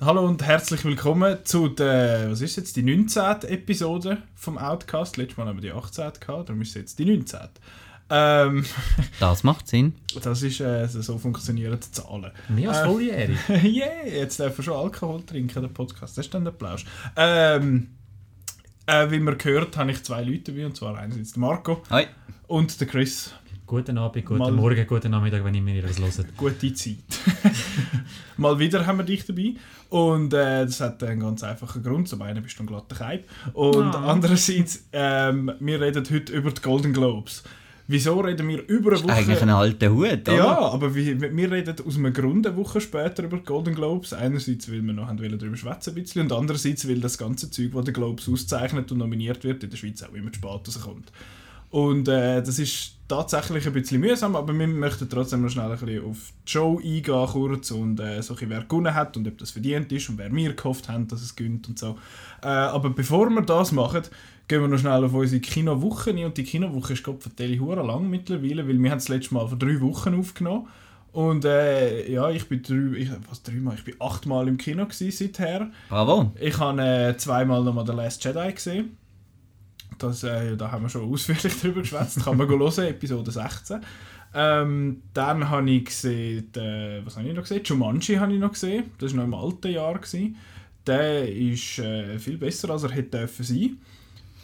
Hallo und herzlich willkommen zu der, was ist jetzt, die 19. Episode vom Outcast. Letztes Mal haben wir die 18. gehabt, darum ist es jetzt die 19. Ähm, Das macht Sinn. das ist, äh, so funktionieren die Zahlen. Mehr als Äh, volljährig. yeah, jetzt dürfen wir schon Alkohol trinken, der Podcast. Das ist dann der Plausch. Ähm, äh, wie man gehört, habe ich zwei Leute dabei, und zwar einerseits der Marco Hoi. und der Chris. Guten Abend, guten Mal- Morgen, guten Nachmittag, wenn ihr mir das hört. Gute Zeit. Mal wieder haben wir dich dabei. Und äh, das hat einen ganz einfachen Grund. Zum einen bist du ein glatter Keib. Und Ah. andererseits, ähm, wir reden heute über die Golden Globes. Wieso reden wir über eine Woche... Eigentlich ein alter Hut, oder? Ja, aber wir, wir reden aus einem Grund eine Woche später über die Golden Globes. Einerseits, weil wir noch wollen darüber schwätzen ein bisschen und andererseits, weil das ganze Zeug, das der Globes auszeichnet und nominiert wird, in der Schweiz auch immer zu spät rauskommt. Und äh, das ist tatsächlich ein bisschen mühsam, aber wir möchten trotzdem noch schnell ein bisschen auf die Show eingehen kurz und äh, so ein bisschen, wer gewonnen hat und ob das verdient ist und wer wir gehofft haben, dass es gönnt und so. Äh, aber bevor wir das machen, gehen wir noch schnell auf unsere Kinowoche ein und die Kinowoche ist Gott vertelle hure lang mittlerweile, weil wir haben das letzte Mal vor drei Wochen aufgenommen und äh, ja, ich bin drei, ich, was dreimal, ich bin achtmal im Kino gewesen seither. Bravo. Ich habe äh, zweimal nochmal The Last Jedi gesehen. Das, äh, da haben wir schon ausführlich drüber geschwätzt. Kann man go hören, Episode 16. Ähm, dann habe ich gesehen, äh, was habe ich noch gesehen? Jumanji habe ich noch gesehen. Das war noch im alten Jahr. Gewesen. Der ist äh, viel besser, als er hätte dürfen sein.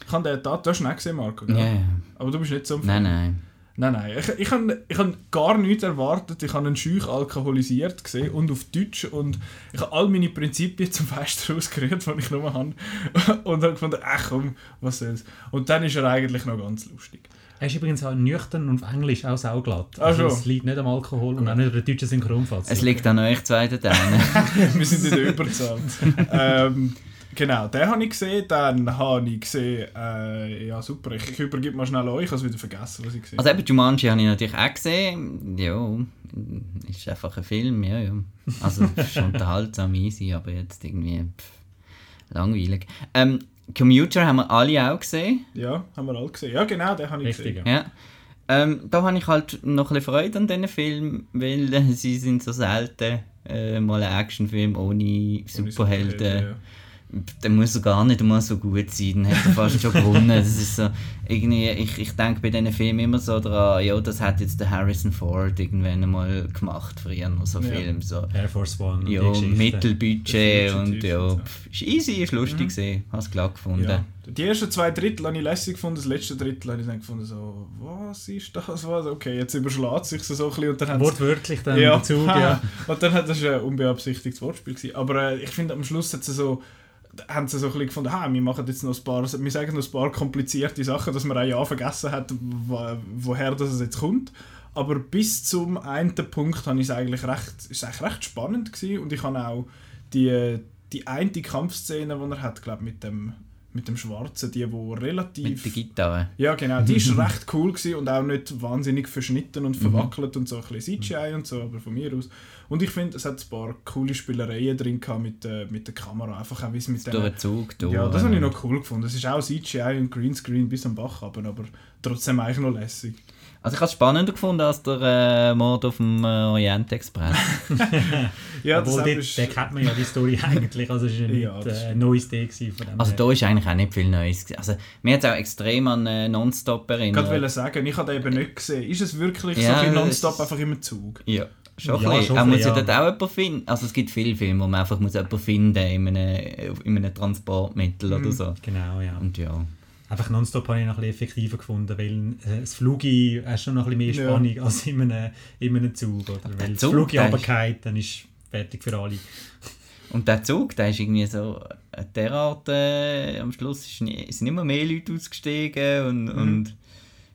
Ich habe den da, du hast ihn auch gesehen, Marco, ja. Aber du bist nicht so am Nein, nein. Nein, nein. Ich, ich habe ich hab gar nichts erwartet. Ich habe einen Scheuch alkoholisiert gesehen und auf Deutsch. Und ich habe all meine Prinzipien zum Fenster ausgerührt, die ich nur habe. Und habe gefunden, ach komm, was soll's. Und dann ist er eigentlich noch ganz lustig. Er ist übrigens auch nüchtern und auf Englisch auch sauglatt. Also schon. es liegt nicht am Alkohol und auch nicht an der deutschen Synchronfassung. Es liegt an euch zwei da drinnen. Wir sind in der Überzahl. ähm, genau, den habe ich gesehen. Dann habe ich gesehen, äh, ja super, ich, ich übergebe mal schnell euch. Ich habe es wieder vergessen, was ich gesehen Also eben Jumanji habe ich natürlich auch gesehen. Ja, ist einfach ein Film, ja, ja. Also es ist unterhaltsam, easy, aber jetzt irgendwie pff, langweilig. Ähm, Commuter haben wir alle auch gesehen. Ja, haben wir alle gesehen. Ja, genau, den habe ich Richtig, gesehen. ja. Ja. Ähm, da habe ich halt noch ein bisschen Freude an diesen Film, weil äh, sie sind so selten äh, mal ein Actionfilm ohne Ohne Superhelden. ja. Der muss so gar nicht mal so gut sein, dann hat er fast schon gewonnen. Das ist so, irgendwie, ich, ich denke bei diesen Filmen immer so dran, ja, das hat jetzt der Harrison Ford irgendwann einmal gemacht, früher noch so Ja. Film. So. Air Force One und Ja. Mittelbudget und ja, und so. pff, ist easy, ist lustig gesehen, hast klar gefunden. Ja. Die ersten zwei Drittel habe ich lässig gefunden, das letzte Drittel habe ich dann gefunden, so, was ist das? Was? Okay, jetzt überschlägt sich so ein bisschen und dann Wortwörtlich dann ja, Zug, ja. Und dann hat das ein unbeabsichtigtes Wortspiel gewesen. Aber äh, ich finde, am Schluss hat sie so, haben sie so ein bisschen gefunden, ha, wir machen jetzt noch ein paar, wir sagen noch ein paar komplizierte Sachen, dass man auch ja vergessen hat, wo, woher das jetzt kommt. Aber bis zum einen Punkt habe ich es eigentlich recht, ist eigentlich recht spannend gewesen und ich habe auch die, die eine Kampfszene, die er hat, glaube mit dem mit dem Schwarzen, die wo Mit relativ der Gitarre. ja, genau. Die ist recht cool gewesen und auch nicht wahnsinnig verschnitten Mhm. und verwackelt und so ein bisschen CGI und so, aber von mir aus. Und ich finde, es hat ein paar coole Spielereien drin gehabt mit, äh, mit der Kamera, einfach auch wie es mit den Zug durch. Ja, das habe ich noch cool gefunden. Es ist auch CGI und Greenscreen bis am Bach aber, aber trotzdem eigentlich noch lässig. Also ich habe es spannender gefunden als der äh, Mord auf dem äh, Orient Express. Ja, das Obwohl, dort, ist, der kennt man ja die Story eigentlich, also es war ja nicht Ja, das äh, ein neues gewesen von dem Also her. da ist eigentlich auch nicht viel Neues. Also mir hat es auch extrem an äh, Nonstop ich erinnert. wollte gerade sagen, ich habe den eben nicht gesehen. Ist es wirklich Ja, so ein das- nonstop einfach im Zug? Ja, schon Ja, ein bisschen. schon Er muss ja dort auch jemanden finden. Also es gibt viele Filme, wo man einfach muss jemanden finden in einem, in einem Transportmittel Mhm. oder so. Genau, ja. Und ja. Einfach nonstop habe ich noch ein bisschen effektiver gefunden, weil äh, das Flugi hat schon noch ein bisschen mehr Ja. Spannung als in einem, in einem Zug. Oder? Weil das Zug, Flugi der ist- runterfällt, dann ist fertig für alle. Und der Zug, der ist irgendwie so äh, derart, äh, am Schluss ist nie, sind immer mehr Leute ausgestiegen und, Mhm. und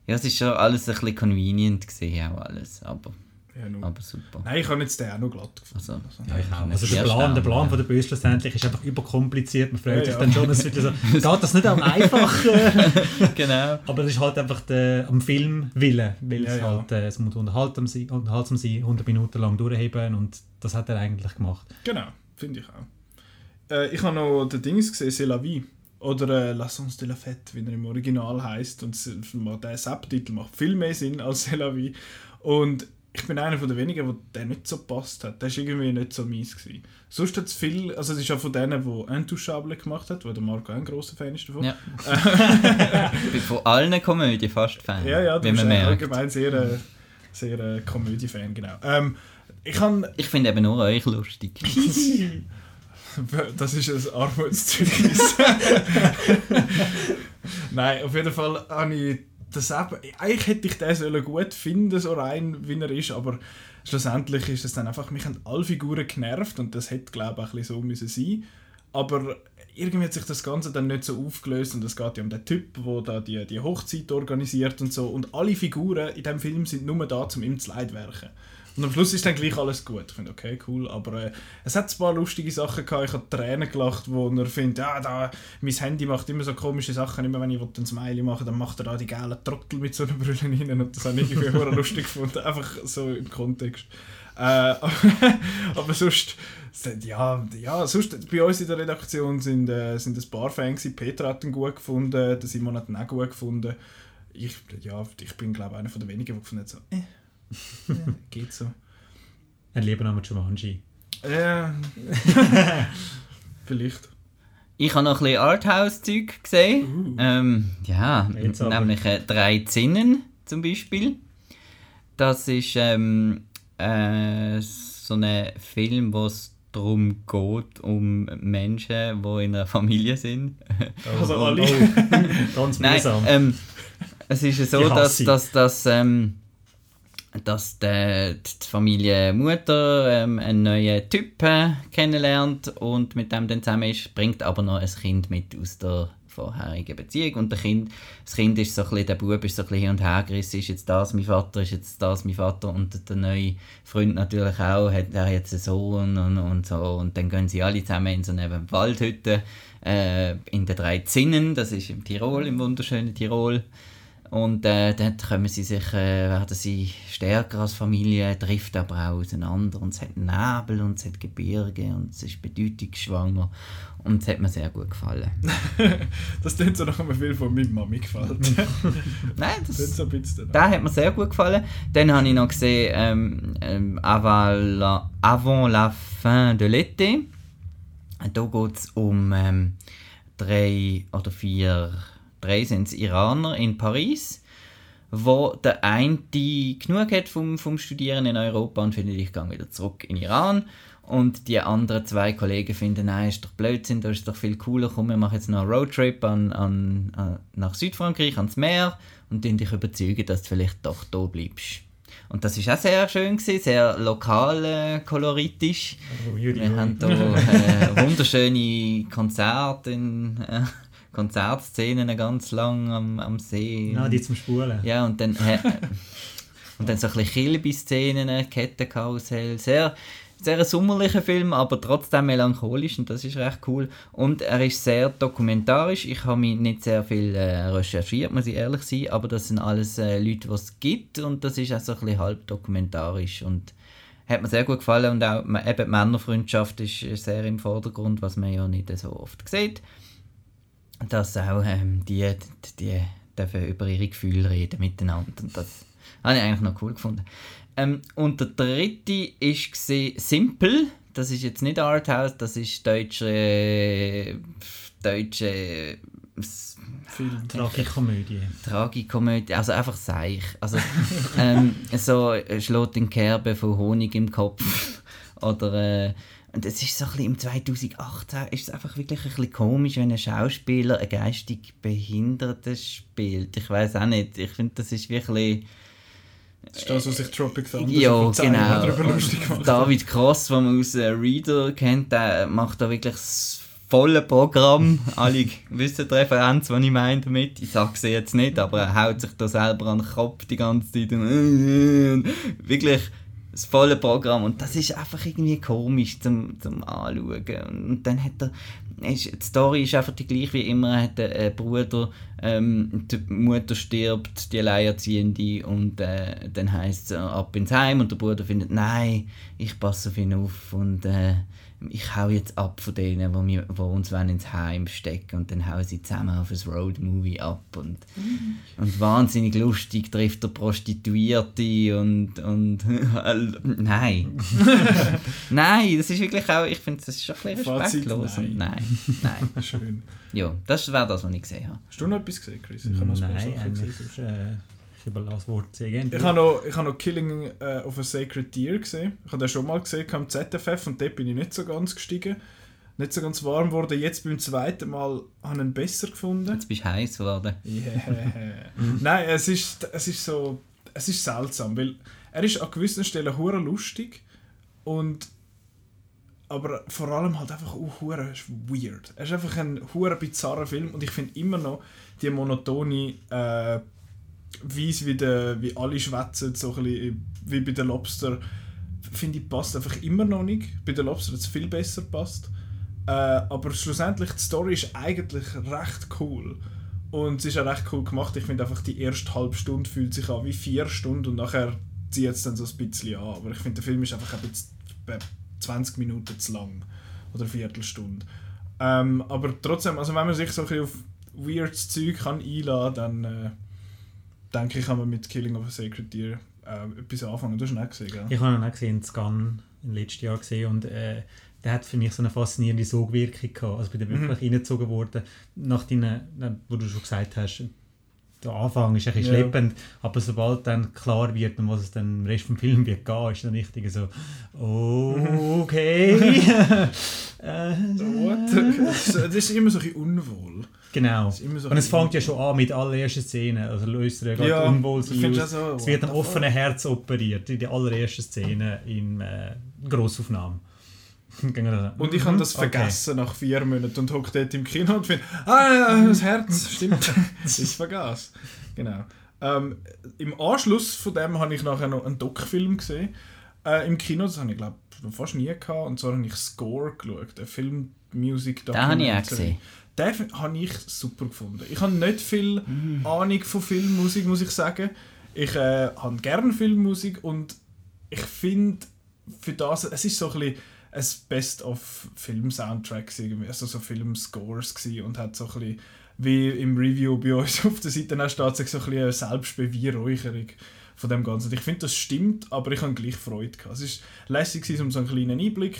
ja, es ist schon alles ein bisschen convenient gesehen auch alles, aber, Ja, nur. aber super. Nein, ich habe jetzt den auch noch glatt gefunden. Also, Ja, ich auch. nicht Also der Plan, der Plan ja. von der Böse schlussendlich ist einfach überkompliziert. Man freut Ja, sich ja. dann schon, es wird so, geht das nicht am einfachen? genau. Aber es ist halt einfach der, am Film willen, weil Ja, es ja. halt, äh, es muss unterhaltsam sein, unterhaltsam sein, 100 Minuten lang durchheben und das hat er eigentlich gemacht. Genau, finde ich auch. Äh, ich habe noch den Dings gesehen, C'est la vie. Oder äh, La Sens de la Fête, wie er im Original heißt. Und der Subtitel macht viel mehr Sinn als C'est la vie. Und ich bin einer von den wenigen, wo der nicht so passt hat. Der ist irgendwie nicht so mies gewesen. Sonst hat es viel, also es ist auch von denen, die Intouchable gemacht hat, wo der Marco auch ein grosser Fan ist davon. Ja. ich bin von allen Komödien fast Fan. Ja, ja, du bist allgemein sehr, äh, sehr äh, Komödie-Fan, genau. Ähm, ich kann Ich finde eben nur euch lustig. Das ist ein Armutszeugnis. Nein, auf jeden Fall habe ich das eben, eigentlich hätte ich den gut finden, so rein wie er ist, aber schlussendlich ist es dann einfach, mich haben alle Figuren genervt und das hätte glaube ich auch ein bisschen so müssen sein. Aber irgendwie hat sich das Ganze dann nicht so aufgelöst und es geht ja um den Typ, der da die, die Hochzeit organisiert und so und alle Figuren in dem Film sind nur da, um ihm zu leidwerken. Und am Schluss ist dann gleich alles gut. Ich finde, okay, cool. Aber äh, es hat ein paar lustige Sachen gehabt. Ich habe Tränen gelacht, wo er findet, ja, da, mein Handy macht immer so komische Sachen. Immer wenn ich ein Smiley mache, dann macht er da die gelben Trottel mit so einer Brille rein. Und das habe ich irgendwie lustig gefunden. Einfach so im Kontext. Äh, aber sonst, ja, ja, sonst bei uns in der Redaktion sind, äh, sind ein paar Fans. Peter hat ihn gut gefunden, der Simon hat ihn auch gut gefunden. Ich, ja, ich bin, glaube ich, einer von den wenigen, der gefunden hat, so, äh, ja, geht so. Ein Liebename Jumanji. Ja. Vielleicht. Ich habe noch ein bisschen Arthouse-Zeug gesehen. Uh. Ähm, ja, Jetzt nämlich äh, «Drei Zinnen» zum Beispiel. Das ist ähm, äh, so ein Film, wo es darum geht, um Menschen, die in einer Familie sind. Also oh, alle. oh, ganz Nein, mühsam. ähm, es ist ja so, dass, dass, dass, ähm, dass die, die Familie Mutter ähm, einen neuen Typ äh, kennenlernt und mit dem dann zusammen ist, bringt aber noch ein Kind mit aus der vorherigen Beziehung. Und der kind, das Kind ist so ein bisschen, der Bub ist so ein bisschen hin und her gerissen, ist jetzt das mein Vater, ist jetzt das mein Vater. Und der neue Freund natürlich auch, hat er jetzt einen Sohn und, und so. Und dann gehen sie alle zusammen in so eine Waldhütte äh, in den drei Zinnen, das ist im Tirol, im wunderschönen Tirol und äh, dort kommen sie sich, äh, werden sie stärker als Familie, trifft aber auch auseinander und es hat Nebel und es hat Gebirge und es ist bedeutungsschwanger und es hat mir sehr gut gefallen. Das klingt so nach einem Film, der meiner Mami gefällt. Nein, Das das, ist so der hat mir sehr gut gefallen. Dann habe ich noch gesehen ähm, ähm, Avant, la, Avant la fin de l'été. Da geht es um ähm, drei oder vier, drei sind Iraner in Paris, wo der eine genug hat vom, vom Studieren in Europa und findet, ich gehe wieder zurück in Iran. Und die anderen zwei Kollegen finden, nein, ist doch Blödsinn, da ist doch viel cooler, komm, wir machen jetzt noch einen Roadtrip an, an, an, nach Südfrankreich, ans Meer und dich überzeugen, dass du vielleicht doch da bleibst. Und das ist auch sehr schön, gewesen, sehr lokal äh, koloritisch. Oh, Wir haben hier äh, wunderschöne Konzerte, in, äh, Konzertszenen ganz lang am, am See. Ah, die zum Spulen. Ja, und dann, äh, und dann so ein bisschen Kilby-Szenen, Kettenkarussell. Sehr, sehr ein sommerlicher Film, aber trotzdem melancholisch und das ist recht cool. Und er ist sehr dokumentarisch. Ich habe mich nicht sehr viel äh, recherchiert, muss ich ehrlich sein, aber das sind alles äh, Leute, die es gibt und das ist auch so ein bisschen halb dokumentarisch und hat mir sehr gut gefallen und auch eben die Männerfreundschaft ist äh, sehr im Vordergrund, was man ja nicht so oft sieht. Dass auch ähm, die, die dürfen über ihre Gefühle reden miteinander und das habe ich eigentlich noch cool gefunden. Ähm, und der dritte ist gesehen Simple. Das ist jetzt nicht Arthouse, das ist deutsche äh, deutsche äh. Tragikomödie. Tragikomödie, also einfach seich. Also ähm, so schlägt in Kerbe von Honig im Kopf oder äh, und es ist so ein bisschen im 2018 ist es einfach wirklich ein bisschen komisch, wenn ein Schauspieler einen geistig Behinderten spielt. Ich weiß auch nicht. Ich finde, das ist wirklich Das ist das, was sich Tropic Thunder ja, genau. lustig gemacht hat. David Cross, den man aus äh, Reader kennt, der macht da wirklich das volle Programm. Alle wissen die Referenz, die ich meine damit. Ich sage sie jetzt nicht, aber er haut sich da selber an den Kopf die ganze Zeit. Wirklich das volle Programm. Und das ist einfach irgendwie komisch zum, zum Anschauen. Und dann hat er. Ist, die Story ist einfach die gleiche wie immer. Er hat einen Bruder, ähm, die Mutter stirbt, die Alleinerziehende, und äh, dann heißt es ab ins Heim und der Bruder findet, nein, ich passe auf ihn auf und äh, ich hau jetzt ab von denen, wo, wir, wo uns wollen ins Heim stecken und dann hauen sie zusammen auf ein Roadmovie ab und, und wahnsinnig lustig trifft der Prostituierte und, und nein. nein, das ist wirklich auch, ich finde, das ist schon ein bisschen Fazit, respektlos. nein. Und nein, nein. Schön. Ja, das wäre das, was ich gesehen habe. Hast du noch etwas gesehen, Chris? Ich habe noch ein paar Nein, Sachen gesehen. ist, äh, überlasse das Wort sehr gerne. Ich habe noch, ich habe noch Killing äh, of a Sacred Deer gesehen. Ich habe den schon mal gesehen am ZFF und dort bin ich nicht so ganz gestiegen. Nicht so ganz warm geworden. Jetzt beim zweiten Mal habe ich ihn besser gefunden. Jetzt bist du heiß geworden. Yeah. Nein, es ist, es ist so, es ist seltsam, weil er ist an gewissen Stellen hure lustig und aber vor allem halt einfach auch hure weird. Er ist einfach ein hure bizarrer Film und ich finde immer noch die monotone äh, Weise, wie, der, wie alle schwätzen, so bisschen wie bei den Lobster, finde ich passt einfach immer noch nicht. Bei den Lobster hat es viel besser passt. Äh, aber schlussendlich die Story ist eigentlich recht cool. Und es ist auch recht cool gemacht. Ich finde einfach, die erste halbe Stunde fühlt sich an wie vier Stunden und nachher zieht es dann so ein bisschen an. Aber ich finde, der Film ist einfach ein bisschen äh, 20 Minuten zu lang. Oder eine Viertelstunde. Ähm, aber trotzdem, also wenn man sich so ein bisschen auf weirdes Zeug kann einladen kann, dann äh, denke ich, kann man mit Killing of a Sacred Deer äh, etwas anfangen. Du hast ihn auch gesehen, gell? Ich habe ihn auch gesehen, Scan im letzten Jahr gesehen und äh, der hat für mich so eine faszinierende Sogwirkung gehabt. Also bin da wirklich reingezogen worden, nach deinen, wo du schon gesagt hast, der Anfang ist ein bisschen Ja. schleppend, aber sobald dann klar wird, um was es dann im Rest vom Film wird gehen, ist dann richtig so, okay. Das, ist immer so ein bisschen unwohl. Genau. so und es fängt ja schon an mit allerersten Szene, also löst er ja gerade auch so, es wird ein offenes Herz operiert, in der allerersten Szene in äh, Grossaufnahme. Da- Und ich habe das Okay. vergessen nach vier Monaten und hocke dort im Kino und finde, ah, das Herz, stimmt, ich vergaß. Genau. Ähm, Im Anschluss von dem habe ich nachher noch einen Doc-Film gesehen. Äh, Im Kino, das habe ich glaube fast nie gehabt. Und zwar habe ich Score geschaut, einen film music Den habe ich auch gesehen. Den habe ich super gefunden. Ich habe nicht viel Mm. Ahnung von Filmmusik, muss ich sagen. Ich äh, habe gerne Filmmusik und ich finde, für das, es ist so ein bisschen ein Best-of-Film-Soundtracks, also so Film-Scores und hat so ein bisschen, wie im Review bei uns auf der Seite auch steht, so ein bisschen eine Selbstbeweihräucherung von dem Ganzen. Ich finde, das stimmt, aber ich habe gleich Freude gehabt. Es war lässig, um so einen kleinen Einblick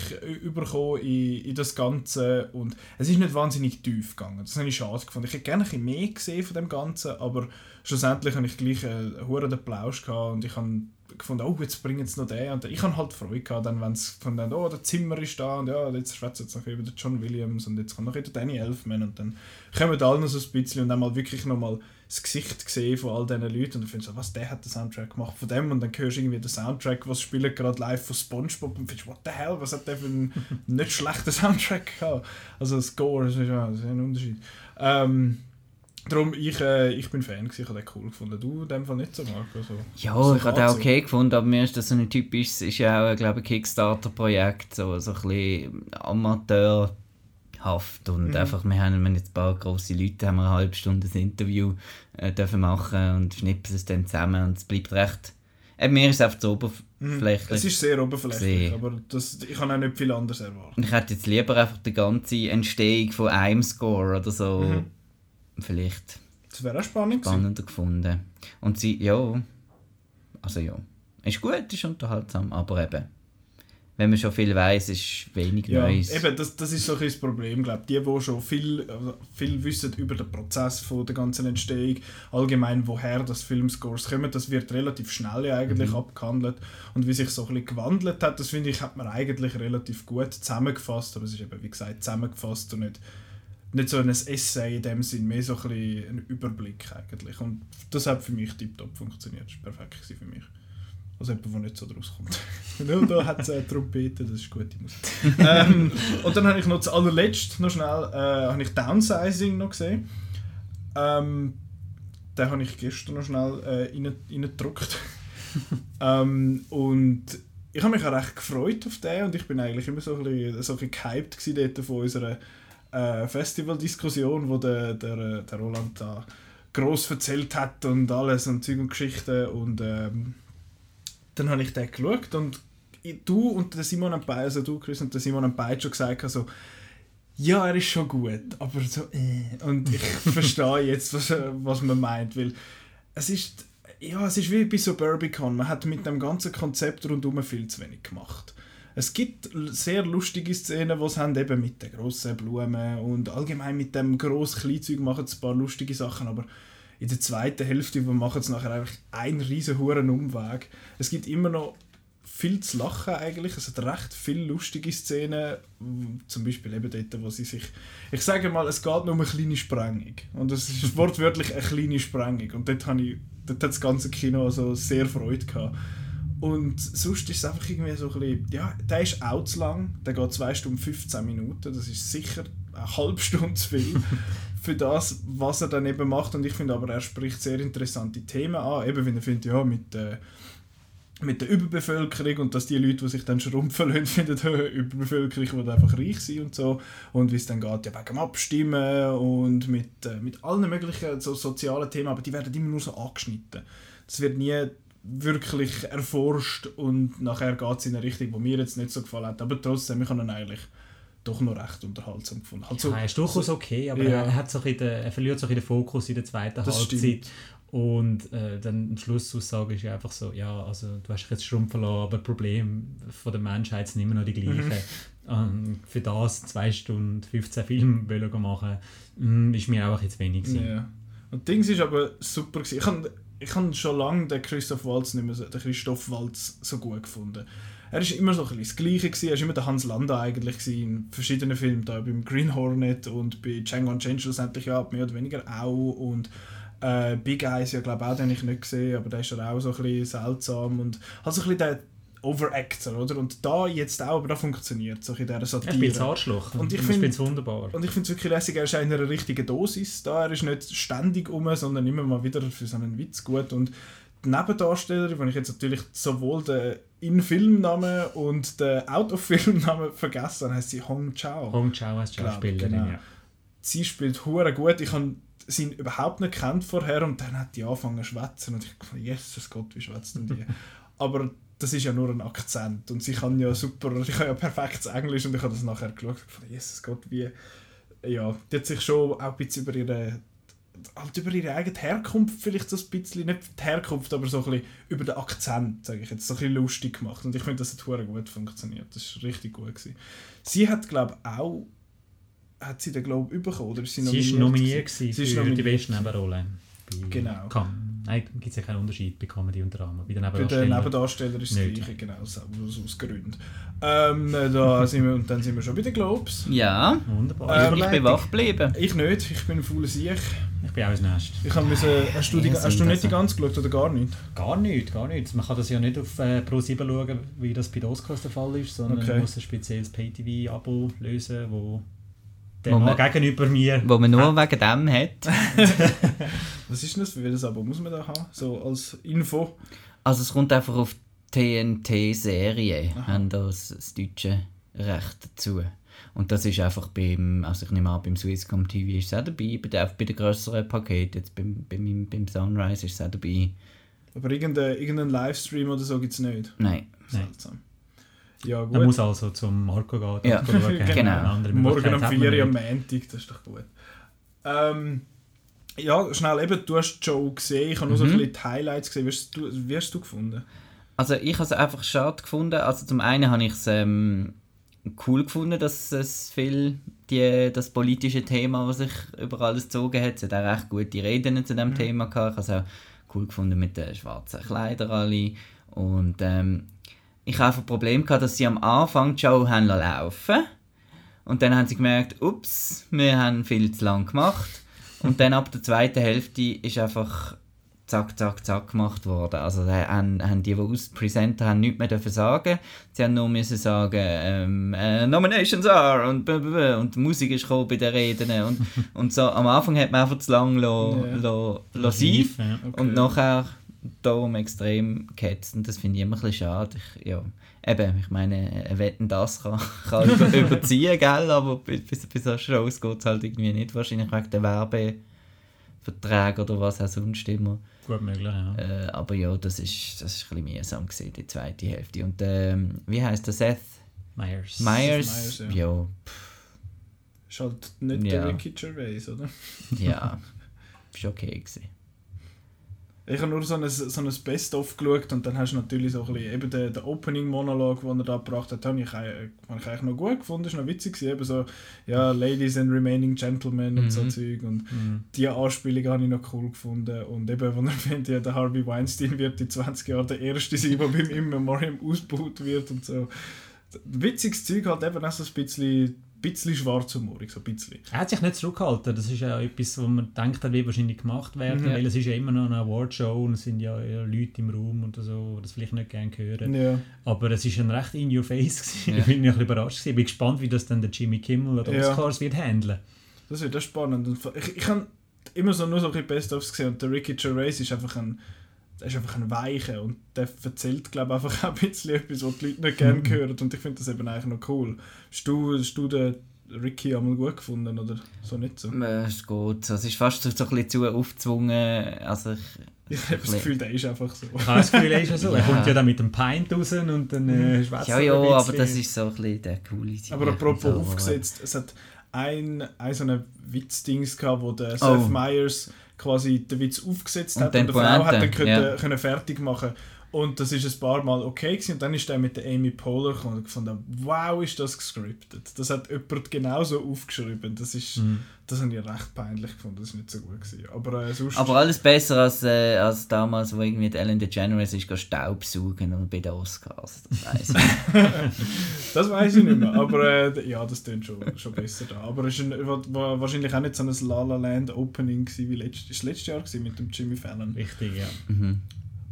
zu in, in das Ganze und es ist nicht wahnsinnig tief gegangen. Das habe ich schade gefunden. Ich hätte gerne ein bisschen mehr gesehen von dem Ganzen, aber schlussendlich habe ich gleich einen hohen Applaus gehabt und ich habe gefunden, oh, jetzt bringen sie noch den und. Ich habe halt Freude gehabt, dann, wenn es von dann, oh, der Zimmer ist da und ja, jetzt schwätzt jetzt noch über den John Williams und jetzt kommt noch wieder Danny Elfman und dann kommen alle noch so ein bisschen und dann mal wirklich noch mal das Gesicht gesehen von all diesen Leuten und dann findest du, was, der hat den Soundtrack gemacht von dem und dann hörst du irgendwie den Soundtrack, was spielt gerade live von Spongebob und findest, what the hell, was hat der für einen nicht schlechten Soundtrack gehabt. Also Score, das ist ja ein Unterschied. Ähm, darum, ich, äh, ich bin Fan gewesen, ich habe den cool gefunden. Du in dem Fall nicht so, Marco? So. Ja, So ich habe den okay gefunden, aber mir ist das so ein typisches, ist ja auch, glaube ich, ein Kickstarter-Projekt, so, so ein bisschen amateurhaft und Mhm. einfach, wir haben jetzt ein paar grosse Leute, haben wir eine halbe Stunde ein Interview äh, dürfen machen und schnipsen es dann zusammen und es bleibt recht, eben, mir ist es einfach zu oberflächlich. Mhm. Es ist sehr oberflächlich, Sehr. aber das, ich habe auch nicht viel anderes erwartet. Ich hätte jetzt lieber einfach die ganze Entstehung von einem Score oder so Mhm. Vielleicht Das wäre auch spannend gewesen. spannender gefunden. Und sie, ja, also ja, ist gut, ist unterhaltsam, aber eben, wenn man schon viel weiß, ist wenig Ja, Neues. eben, das, das ist so ein das Problem, glaube Die, die schon viel, also viel wissen über den Prozess von der ganzen Entstehung, allgemein woher das Filmscores kommen, das wird relativ schnell ja eigentlich Mhm. abgehandelt. Und wie sich so ein bisschen gewandelt hat, das finde ich, hat man eigentlich relativ gut zusammengefasst, aber es ist eben, wie gesagt, zusammengefasst und nicht, nicht so ein Essay in dem Sinn, mehr so ein bisschen ein Überblick eigentlich. Und das hat für mich tiptop funktioniert, das war perfekt für mich. Also jemand, der nicht so draus kommt. Nur da hat es äh, Trompete, das ist gute Musik. ähm, und dann habe ich noch allerletzt noch schnell äh, habe ich Downsizing noch gesehen. Ähm, den habe ich gestern noch schnell äh, rein- reingedruckt. ähm, und ich habe mich auch recht gefreut auf den und ich bin eigentlich immer so ein bisschen, so ein bisschen gehypt dort von unserer äh, Festival-Diskussion, wo der, der, der Roland da gross erzählt hat und alles und Zeug und Geschichten und ähm, dann habe ich den geschaut und du und der Simon haben beide, also du Chris und der Simon haben beide schon gesagt, also, ja, er ist schon gut, aber so, äh. Und ich verstehe jetzt, was, was man meint, weil es ist, ja, es ist wie bei Suburbicon, man hat mit dem ganzen Konzept rundherum viel zu wenig gemacht. Es gibt sehr lustige Szenen, die es haben, eben mit den grossen Blumen und allgemein mit dem grossen Kleinzeug machen sie ein paar lustige Sachen, aber in der zweiten Hälfte machen sie nachher einfach einen riesen hohen Umweg. Es gibt immer noch viel zu lachen eigentlich. Es hat recht viele lustige Szenen, zum Beispiel eben dort, wo sie sich... Ich sage mal, es geht nur um eine kleine Sprengung. Und es ist wortwörtlich eine kleine Sprengung. Und dort, habe ich, dort hat das ganze Kino also sehr Freude gehabt. Und sonst ist es einfach irgendwie so ein bisschen, ja, der ist auch zu lang, der geht 2 Stunden 15 Minuten, das ist sicher eine halbe Stunde zu viel für das, was er dann eben macht. Und ich finde aber, er spricht sehr interessante Themen an, eben wenn er findet, ja, mit, äh, mit der Überbevölkerung und dass die Leute, die sich dann schrumpfen lassen, finden, Überbevölkerung will einfach reich sein und so. Und wie es dann geht, ja, wegen dem Abstimmen und mit, äh, mit allen möglichen so sozialen Themen, aber die werden immer nur so angeschnitten. Das wird nie wirklich erforscht und nachher geht es in eine Richtung, die mir jetzt nicht so gefallen hat. Aber trotzdem, ich habe ihn eigentlich doch noch recht unterhaltsam gefunden. Also, ja, er ist durchaus okay, aber ja. er, hat so den, er verliert so ein den Fokus in der zweiten das Halbzeit. Stimmt. Und äh, dann die Schlussaussage ist ja einfach so, ja, also du hast dich jetzt schrumpfen lassen, aber das Problem von der Menschheit sind immer noch die gleichen. Mhm. Ähm, für das 2 Stunden 15 Filme machen, mm, ist mir auch jetzt wenig. Ja. Und Dings ist aber super gewesen. Ich habe ich habe schon lange den Christoph Waltz nicht mehr so, den Christoph Waltz so gut gefunden. Er ist immer so ein bisschen das Gleiche gewesen. Er ist immer der Hans Landa eigentlich in verschiedenen Filmen, da beim Green Hornet und bei Django Unchained schlussendlich ja mehr oder weniger auch und äh, Big Eyes ja glaube auch, den ich nicht gesehen, aber der ist auch so ein bisschen seltsam und hat so ein bisschen der Overactor, oder? Und da jetzt auch, aber da funktioniert es, so in dieser Satire. Er spielt Arschloch und ich finde es wunderbar. Und ich finde es wirklich lässig, er ist in einer richtigen Dosis da, er ist nicht ständig um, sondern immer mal wieder für so einen Witz gut und die Nebendarstellerin, wenn ich jetzt natürlich sowohl den In-Film-Namen und den Out-of-Film-Namen vergessen heißt sie Hong Chao. Hong Chao heißt Schauspielerin, genau. ja. Sie spielt hure gut, ich habe sie überhaupt nicht kennt vorher und dann hat die angefangen zu schwätzen und ich dachte, Jesus Gott, wie schwätzt denn die? Aber das ist ja nur ein Akzent und sie kann ja super, ich kann ja perfektes Englisch und ich habe das nachher geschaut und Jesus Gott, wie, ja, die hat sich schon auch ein bisschen über ihre, halt über ihre eigene Herkunft vielleicht so ein bisschen, nicht die Herkunft, aber so ein bisschen über den Akzent, sage ich jetzt, so ein bisschen lustig gemacht und ich finde, das hat gut funktioniert, das war richtig gut. Gewesen. Sie hat, glaube ich, auch, hat sie den Globe bekommen, oder ist sie nominiert? Sie ist nominiert sie ist nominiert. die beste Nebenrolle. Genau. Kann. Nein, gibt es ja keinen Unterschied bei Comedy und Drama. Bei den Nebendarstellern, bei den Nebendarstellern ist es das gleiche, genau, aus, aus Gründen. Ähm, da sind wir, und dann sind wir schon bei den Globes. Ja, wunderbar. Ähm, ich bin wach geblieben. Ich nicht, ich bin ein fauler Sieg. Ich bin auch ein Nest. Ich habe müssen, hast du, die, hast du nicht die ganze geschaut oder gar nicht? Gar nicht, gar nicht. Man kann das ja nicht auf äh, Pro7 schauen, wie das bei den Oscars der Fall ist, sondern okay. man muss ein spezielles Pay-TV-Abo lösen, wo der Mann gegenüber mir. Wo man nur hat. wegen dem hat. Was ist das für ein Abo? Muss man da haben? So als Info? Also es kommt einfach auf TNT-Serie, haben das, das deutsche Recht dazu. Und das ist einfach beim, also ich nehme an, beim Swisscom TV ist es auch dabei, bei den, bei den grösseren Paketen, jetzt beim, beim, beim Sunrise ist es auch dabei. Aber irgendeinen irgendein Livestream oder so gibt es nicht? Nein. Seltsam. Ja, gut. Er muss also zum Marco gehen. Ja, genau. Morgen um 4 Uhr am Montag, das ist doch gut. Ähm, ja, schnell eben, du hast die Show gesehen, ich habe nur mhm. so ein bisschen die Highlights gesehen. Wie hast du, wie hast du gefunden? Also ich habe es einfach schade gefunden. Also zum einen habe ich es ähm, cool gefunden, dass es viel die, das politische Thema, was sich über alles gezogen hat, es hat auch recht gute Reden zu dem mhm. Thema gehabt. Ich habe es auch cool gefunden mit den schwarzen Kleidern alle. Und ähm, ich habe ein Problem gehabt, dass sie am Anfang die Show haben laufen und dann haben sie gemerkt, ups, wir haben viel zu lang gemacht. Und dann ab der zweiten Hälfte ist einfach zack, zack, zack gemacht worden. Also haben, haben die, die auspräsenter haben, nichts mehr dürfen sagen. Sie haben nur müssen sagen, ähm, äh, Nominations are und, und die Musik ist gekommen bei den Reden. Und, und so, am Anfang hat man einfach zu lange lo, yeah. lo, lo sein. Okay. Und nachher darum extrem gehetzt und das finde ich immer ein bisschen schade. Ich, ja, eben, ich meine, Wetten das kann, kann über, überziehen, gell? aber bei, bei so Shows geht es halt irgendwie nicht, wahrscheinlich wegen der Werbeverträge oder was auch sonst immer. Gut möglich, ja. Äh, aber ja, das ist, das ist ein bisschen mühsam gewesen, die zweite Hälfte. Und ähm, wie heißt der Seth? Myers. Myers, Myers, ja. ja. Ist halt nicht Ja. der Ricky Gervais, oder? Ja, ist okay gewesen. Ich habe nur so ein, so ein Best-of geschaut und dann hast du natürlich so ein bisschen, eben den, den Opening-Monolog, den er da gebracht hat, habe ich, äh, habe ich eigentlich noch gut gefunden, ist noch witzig gewesen, eben so, ja, Ladies and Remaining Gentlemen und so Mhm. Zeug und Mhm. die Anspielung habe ich noch cool gefunden und eben, wenn er findet, ja, der Harvey Weinstein wird in 20 Jahren der Erste sein, der beim In Memoriam ausgebaut wird und so. Witziges Zeug halt eben auch so ein bisschen, bisschen schwarzhumorig, so ein bisschen. Er hat sich nicht zurückgehalten. Das ist ja etwas, wo man denkt, das wird wahrscheinlich gemacht werden, Mhm. weil es ist ja immer noch eine Awardshow und es sind ja ja Leute im Raum und so, die das vielleicht nicht gerne hören. Ja. Aber es ist ein recht in your face. Ja. Ich bin ein bisschen überrascht gewesen. Ich bin gespannt, wie das dann der Jimmy Kimmel oder Ja. Oscars wird handeln. Das wird auch spannend. Ich, ich habe immer so nur so ein bisschen Best-ofs gesehen und der Ricky Gervais ist einfach ein, der ist einfach ein Weicher und der erzählt, glaube ich, einfach auch ein bisschen etwas, was die Leute nicht gerne hören und ich finde das eben eigentlich noch cool. Hast du, hast du den Ricky einmal gut gefunden oder so nicht so? Äh, ist gut. Es ist fast so, ein bisschen zu aufgezwungen. Also ich, Ich habe das Gefühl, der ist einfach so. Ich habe das Gefühl, er ist so. Er Ja. kommt ja dann mit dem Pint raus und dann äh, schwätzt ja, ja, aber das ist so ein bisschen der coole Sieg Aber apropos so, aber- aufgesetzt, es hat ein, ein so ein Witzdings gehabt, wo der Oh. Seth Meyers quasi den Witz aufgesetzt Und hat und die Frau hat dann können, ja. können fertig machen und das ist ein paar Mal okay gewesen. und dann ist der mit der Amy Poehler gekommen und gefunden, wow, ist das gescriptet. Das hat jemand genauso aufgeschrieben. Das ist, Mhm. das habe ich recht peinlich gefunden. Das ist nicht so gut gewesen. Aber äh, sonst... Aber alles besser als, äh, als damals, wo irgendwie Ellen DeGeneres ist go Staubsaugen und bei den Oscars. Das weiss ich. Das weiß ich nicht mehr, aber äh, ja, das klingt schon, schon besser da. Aber es war ein- war- war wahrscheinlich auch nicht so ein La La Land Opening gewesen wie letztes, ist letztes Jahr gewesen mit dem Jimmy Fallon. Richtig, ja. mhm.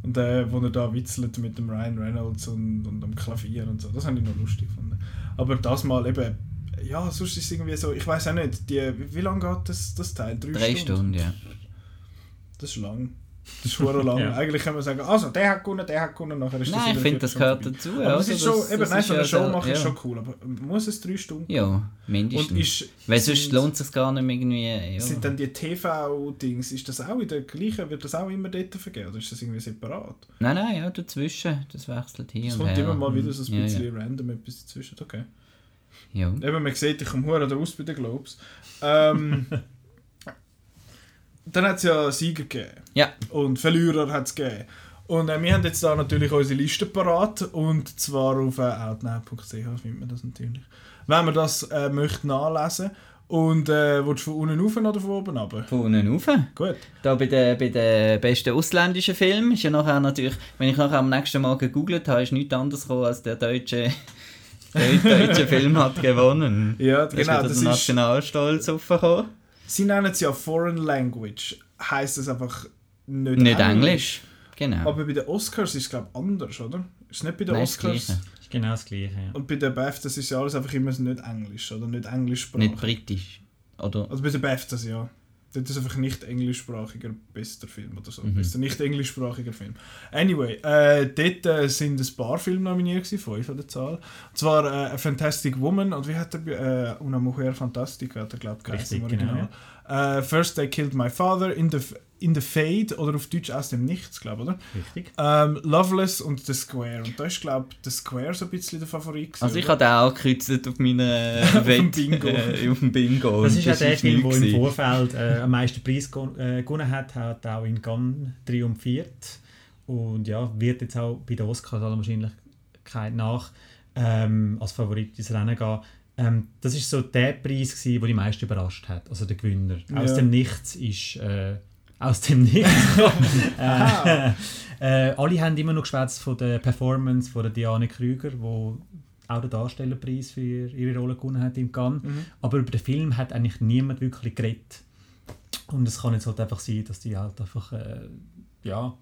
Und äh, wo er da witzelt mit dem Ryan Reynolds und, und am Klavier und so, das habe ich noch lustig gefunden. Aber das mal eben, ja, sonst ist es irgendwie so, ich weiß auch nicht, die, wie, wie lange geht das, das Teil? Drei, Drei Stunden, ja. Das ist lang. Das ist schon lang. Ja. Eigentlich kann man sagen, also der hat gewonnen, der hat gewonnen, nachher ist das Nein, in ich finde, das gehört vorbei. dazu. Aber es also ist schon, das- eben, das nein, ist so eine ja Show machen ist ja. schon cool, aber muss es drei Stunden? Ja, mindestens. Und ist, Weil sonst sind- lohnt es sich gar nicht mehr irgendwie. Ja. Sind dann die TV-Dings, ist das auch in der gleichen, wird das auch immer dort vergeben oder ist das irgendwie separat? Nein, nein, ja, dazwischen. Das wechselt hier Es und kommt her. immer mal wieder so ein Ja, bisschen random etwas dazwischen, okay. Ja. Eben, man sieht, ich komme hure aus bei den Globes. Ähm, dann hat es ja Sieger gegeben. Ja. Und Verlierer hat es gegeben. Und äh, wir haben jetzt da natürlich unsere Liste parat und zwar auf äh, outnow.ch findet man das natürlich. Wenn man das äh, möchte nachlesen und äh, willst du von unten rauf oder von oben runter? Von unten rauf. Gut. Da bei den, bei den besten ausländischen Filmen ist ja nachher natürlich, wenn ich nachher am nächsten Mal gegoogelt habe, ist nichts anderes gekommen, als der deutsche, der deutsche Film hat gewonnen. Ja, ist genau. wieder Das der ist, Nationalstolz aufgekommen. Sie nennen es ja Foreign Language. Heißt es einfach nicht, Nicht Englisch. Genau. Aber bei den Oscars ist es glaube ich anders, oder? Ist es nicht bei den Nein, das Oscars? Gleiche. ist genau das Gleiche, ja. Und bei den BAFTAs ist ja alles einfach immer nicht Englisch oder nicht englischsprachig. Nicht britisch. Oder? Also bei den BAFTAs ja. Dort ist einfach nicht englischsprachiger bester Film oder so. Mhm. Bester nicht englischsprachiger Film. Anyway, äh, dort äh, sind ein paar Filme nominiert gewesen, fünf an der Zahl. Und zwar äh, A Fantastic Woman und wie hat er, äh, Una Mujer Fantastica hat er glaube ich Richtig, genau, Original. Äh, First They Killed My Father, In the, in the Fade oder auf Deutsch Aus dem Nichts, glaube ich, oder? Richtig. Ähm, Loveless und The Square. Und da ist, glaube ich, The Square so ein bisschen der Favorit. gewesen, Also ich habe den auch gekreuzelt auf meiner Auf dem Wett- Bingo. Äh, auf dem Bingo. Das ist ja der Film, der im. Vorfeld äh, am meisten Preis äh, gewonnen hat, hat auch in Cannes triumphiert und ja, wird jetzt auch bei den Oscars aller Wahrscheinlichkeit nach ähm, als Favorit ins Rennen gehen. Ähm, das ist so der Preis, gewesen, der die meisten überrascht hat, also der Gewinner. Aus Ja. dem Nichts ist äh, aus dem Nichts. äh, äh, alle haben immer noch geschwätzt von der Performance von der Diane Krüger, wo auch den Darstellerpreis für ihre Rolle gewonnen hat im Cannes. Mhm. Aber über den Film hat eigentlich niemand wirklich geredet. Und es kann jetzt halt einfach sein, dass die halt einfach, äh, ja,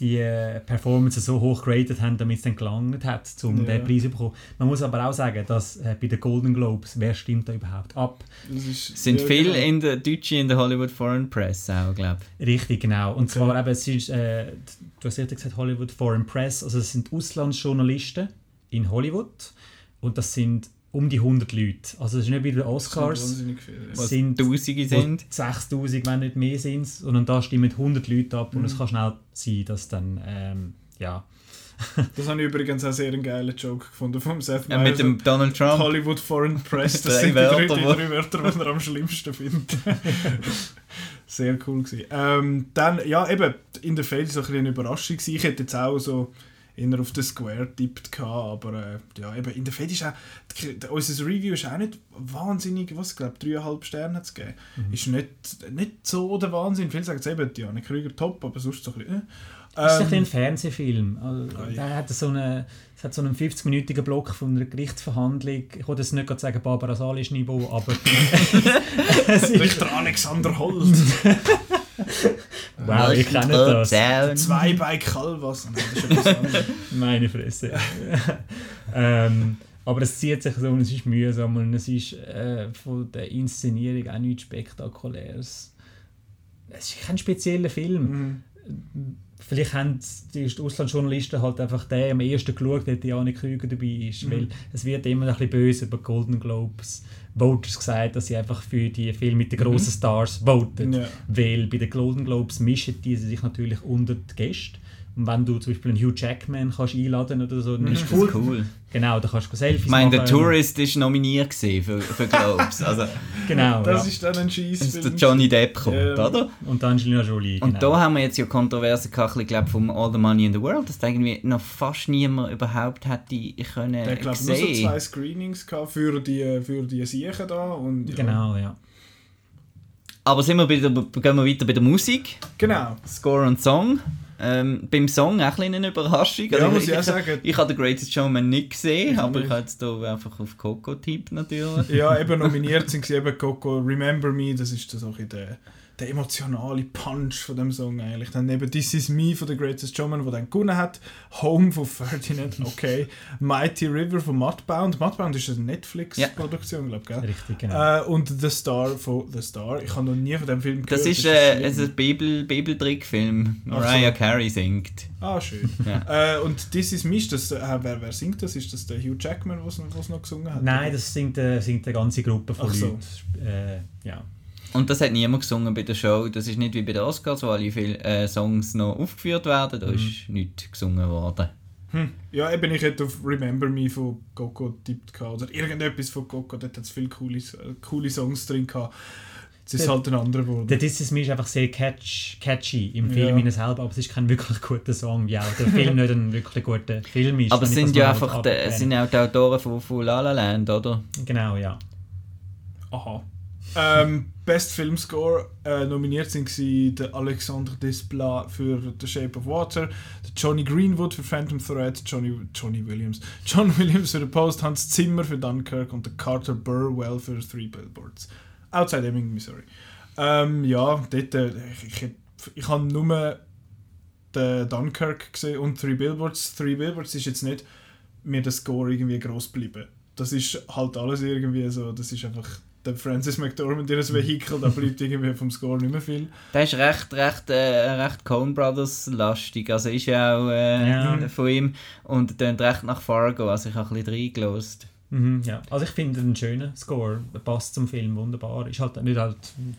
die äh, Performance so hoch geratet haben, damit es dann gelangt hat, um Ja. den Preis zu bekommen. Man muss aber auch sagen, dass äh, bei den Golden Globes, wer stimmt da überhaupt ab? Das ist, Sind ja, viele genau. in der Deutschen in der Hollywood Foreign Press auch, glaube Richtig, genau. Und Okay. zwar eben, es ist, äh, du hast richtig gesagt, Hollywood Foreign Press, also es sind Auslandsjournalisten in Hollywood und das sind um die 100 Leute. Also es ist nicht wie bei den Oscars. Das sind Tausende sind. 6000, wenn nicht mehr sind sondern da stimmen 100 Leute ab Mhm. und es kann schnell sein, dass dann, ähm, ja. Das habe ich übrigens auch sehr einen geilen Joke gefunden vom Seth Meyers. mit dem Donald Trump. Hollywood Foreign Press, das sind die drei, Wörter, die drei Wörter, die er am schlimmsten findet. Sehr cool gewesen. Ähm, dann, ja eben, in der Feld so ein bisschen eine Überraschung gewesen. Ich hätte jetzt auch so eher auf den Square tippt aber äh, ja, eben, in der Feld ist auch, die- unser Review ist auch nicht wahnsinnig, was ich glaube, dreieinhalb Sterne hat es gegeben. Ist nicht, nicht so der Wahnsinn. Viele sagen es eben, eine Krüger top, aber sonst so ein bisschen, äh. Das ist ein, Ähm, ein Fernsehfilm. Also, Ah, ja. der hat so eine, es hat so einen 50-minütigen Block von einer Gerichtsverhandlung. Ich wollte jetzt nicht sagen Barbara Salisch-Niveau, aber es ist, Richter Alexander Holt. wow, ich kenne das. Zwei bei Calvas. Nein, das ist etwas anderes. Meine Fresse. ähm, aber es zieht sich so und es ist mühsam und es ist äh, von der Inszenierung auch nichts Spektakuläres. Es ist kein spezieller Film. Mhm. Vielleicht haben die Auslandsjournalisten halt einfach den am ersten geschaut, der Janik Krüger dabei ist. Mhm. Weil es wird immer ein bisschen böse bei Golden Globes Voters gesagt, dass sie einfach für die Filme mit den grossen Stars voten. Mhm. Ja. Weil bei den Golden Globes mischen die sich natürlich unter die Gäste. Und wenn du zum Beispiel einen Hugh Jackman kannst einladen oder so, dann ist Das cool. ist cool. Genau, da kannst du Selfies Ich meine, der machen. Tourist ist nominiert für, für Globes. Also, Genau, Das ja. ist dann ein dass der Scheißfilm. Johnny Depp kommt, Ja. oder? Und Angelina Jolie. Und genau. da haben wir jetzt ja Kontroverse gehabt, ich glaube, vom All the Money in the World, dass da irgendwie noch fast niemand überhaupt hätte können Der glaube nur so zwei Screenings gehabt für die, für die Siechen da. Und, ja. Genau, ja. Aber sind wir bei der, gehen wir weiter bei der Musik, Genau. Score und Song. Ähm, beim Song auch ein eine Überraschung. Ja, muss ich, ich auch ich, sagen. ich habe The Greatest Showman nicht gesehen, Ich aber ich nicht. habe jetzt hier einfach auf Coco tippt natürlich. Ja, eben nominiert sind sie eben Coco Remember Me, das ist so ein bisschen der, der emotionale Punch von dem Song eigentlich. Dann eben This Is Me von The Greatest Showman, der dann gewonnen hat. Home von Ferdinand, okay. Mighty River von Mudbound. Mudbound ist eine Netflix-Produktion, glaube ich? Richtig, genau. Äh, und The Star von The Star. Ich habe noch nie von dem Film gehört. Das ist, äh, ist ein Bibel, Bibeltrickfilm. Ach so. Mariah Carey singt. Ah, schön. Ja. Äh, und This Is Me, ist das, äh, wer, wer singt das? Ist das der Hugh Jackman, der es noch gesungen hat? Nein, das singt, äh, singt eine ganze Gruppe von Ach so. Leuten. Äh, ja. Und das hat niemand gesungen bei der Show. Das ist nicht wie bei den Oscars, wo alle viele äh, Songs noch aufgeführt werden. Da ist nichts gesungen worden. Hm. Ja, eben, ich hätte auf Remember Me von Coco getippt gehabt, oder irgendetwas von Coco, dort hat es viele coole, äh, coole Songs drin gehabt. Es ist halt ein anderer geworden. Der This Is Me ist einfach sehr catch, catchy im Ja. Film ja. selber, aber es ist kein wirklich guter Song, wie auch der Film nicht ein wirklich guter Film ist. Aber es ich sind ja einfach es sind ja auch die Autoren von, von La La Land, oder? Genau, ja. Aha. Ähm, Best Film Score äh, nominiert sind der Alexandre Desplat für The Shape of Water, der Johnny Greenwood für Phantom Thread, Johnny, Johnny Williams, John Williams für The Post, Hans Zimmer für Dunkirk und der Carter Burwell für Three Billboards. Outside Ebbing, Missouri. Ähm, ja, dort, äh, ich, ich, ich habe nur den Dunkirk gesehen und Three Billboards. Three Billboards ist jetzt nicht mir der Score irgendwie gross geblieben. Das ist halt alles irgendwie so, das ist einfach der Francis McDormand ihr Vehikel, da bleibt irgendwie vom Score nicht mehr viel. Der ist recht, recht, äh, recht Coen Brothers lastig. Also ist ja auch äh, Ja. von ihm. Und tönt recht nach Fargo. Also ich habe ein bisschen reingelost. Mhm, ja. Also ich finde einen schönen Score, Er passt zum Film wunderbar. Ist halt nicht halt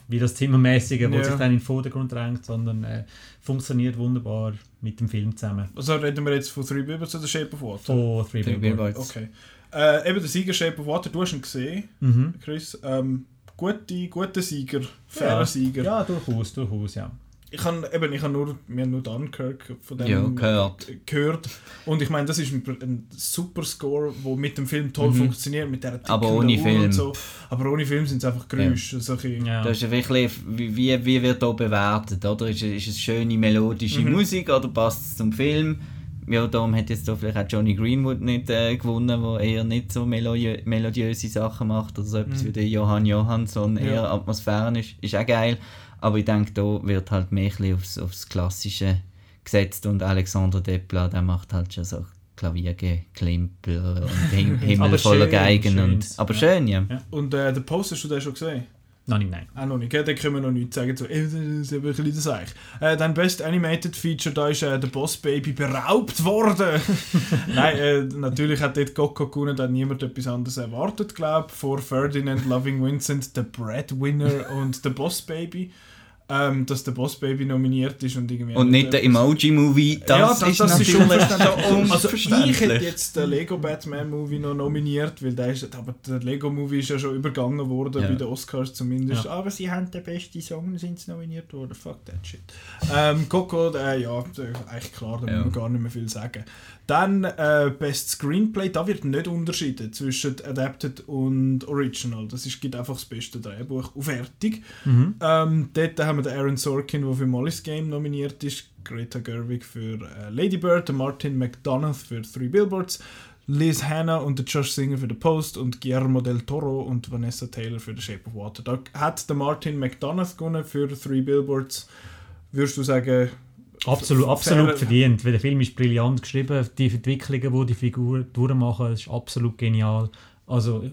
wie das Zimmermäßige, wo Ja. sich dann in den Vordergrund drängt, sondern äh, funktioniert wunderbar mit dem Film zusammen. Also reden wir jetzt von Three Billboards oder Shape of Water? Von Three Three Billboards. Billboards. Okay. Äh, eben der Sieger Shape of Water, du hast ihn gesehen, Mhm. Chris. Ähm, gute, guter Sieger, fairer Ja. Sieger. Ja, durchaus, durchaus, ja. Ich habe eben, ich habe nur, wir haben nur Dunkirk von dem Ja, gehört. gehört. Und ich meine, das ist ein, ein super Score, der mit dem Film toll Mhm. funktioniert, mit der Aber ohne Film. Und so. Aber ohne Film sind es einfach Geräusche. So ein ja. Das ist ja wirklich, wie, wie, wie wird hier bewertet, oder? Ist, es- ist es schöne melodische Mhm. Musik oder passt es zum Film? Ja, darum hat jetzt da vielleicht auch Johnny Greenwood nicht äh, gewonnen, der eher nicht so melodiö melodiöse Sachen macht oder so etwas Mhm. wie der Johann Johansson, eher Ja. atmosphärisch, ist auch geil. Aber ich denke, da wird halt mehr aufs, aufs Klassische gesetzt und Alexander Desplat, der macht halt schon so Klaviergeklimper und Him Himmel Aber voller schön, Geigen. Und, schön. aber Ja. schön, ja. Ja. Und äh, den Post hast du den schon gesehen? Noch nicht, nein. Auch noch nicht, da können wir noch nichts sagen. So, äh, das ist ein bisschen das eigentlich. Äh, dann Best Animated Feature, da ist äh, der Boss Baby beraubt worden. nein, äh, natürlich hat dort Coco gewonnen, da niemand etwas anderes erwartet, glaube ich. Vor Ferdinand Loving Vincent, der Breadwinner und der Boss Baby ähm, dass der Boss Baby nominiert ist und irgendwie. Und nicht der Emoji-Movie, das, ja, das, ist das natürlich ist schon Also ich hätte jetzt den Lego Batman Movie noch nominiert, weil der ist, aber der Lego Movie ist ja schon übergangen worden, ja. bei den Oscars zumindest. Ja. Aber sie haben den besten Song, sind sie nominiert worden. Fuck that shit. Ähm, Coco, äh, ja, eigentlich klar, da ja. muss man gar nicht mehr viel sagen. Dann äh, Best Screenplay, da wird nicht unterschieden zwischen Adapted und Original. Das ist, gibt einfach das beste Drehbuch auf fertig. Mhm. Ähm, dort haben wir den Aaron Sorkin, der für Molly's Game nominiert ist, Greta Gerwig für äh, Lady Bird, Martin McDonough für Three Billboards, Liz Hanna und der Josh Singer für The Post und Guillermo del Toro und Vanessa Taylor für The Shape of Water. Da hat der Martin McDonough gewonnen für Three Billboards. Würdest du sagen, Absolut, absolut verdient, weil der Film ist brillant geschrieben, die Entwicklungen, die die Figuren durchmachen, ist absolut genial. Also,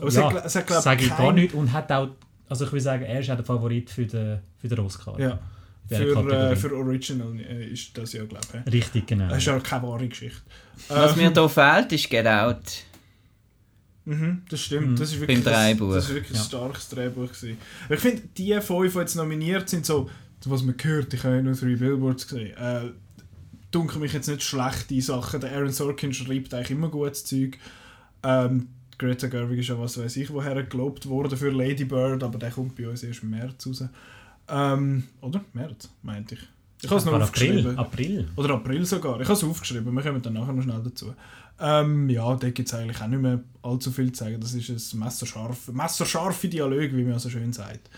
Aber ja, sage ich gar nicht und hat auch, also ich will sagen, er ist auch der Favorit für den, für den Oscar. Ja. Für, äh, für Original äh, ist das ja, glaube ich. Richtig, genau. Das ist ja keine wahre Geschichte. Was ähm, mir hier fehlt, ist Get Out. Mhm, das stimmt. Mhm. Das ist wirklich, das, das, ist wirklich ja. ein starkes Drehbuch. Gewesen. Ich finde, die fünf, die jetzt nominiert sind, so was man gehört, ich habe ja nur drei Billboards gesehen. Äh, dunkel mich jetzt nicht schlechte Sachen. Der Aaron Sorkin schreibt eigentlich immer gutes Zeug. Ähm, Greta Gerwig ist ja was weiß ich woher gelobt worden für Lady Bird, aber der kommt bei uns erst im März raus. Ähm, oder? März, meinte ich. Ich habe es noch aufgeschrieben. April. Oder April sogar. Ich habe es aufgeschrieben, wir kommen dann nachher noch schnell dazu. Ähm, ja, da gibt es eigentlich auch nicht mehr allzu viel zu sagen. Das ist ein messerscharf, messerscharfe Dialog, wie man so schön sagt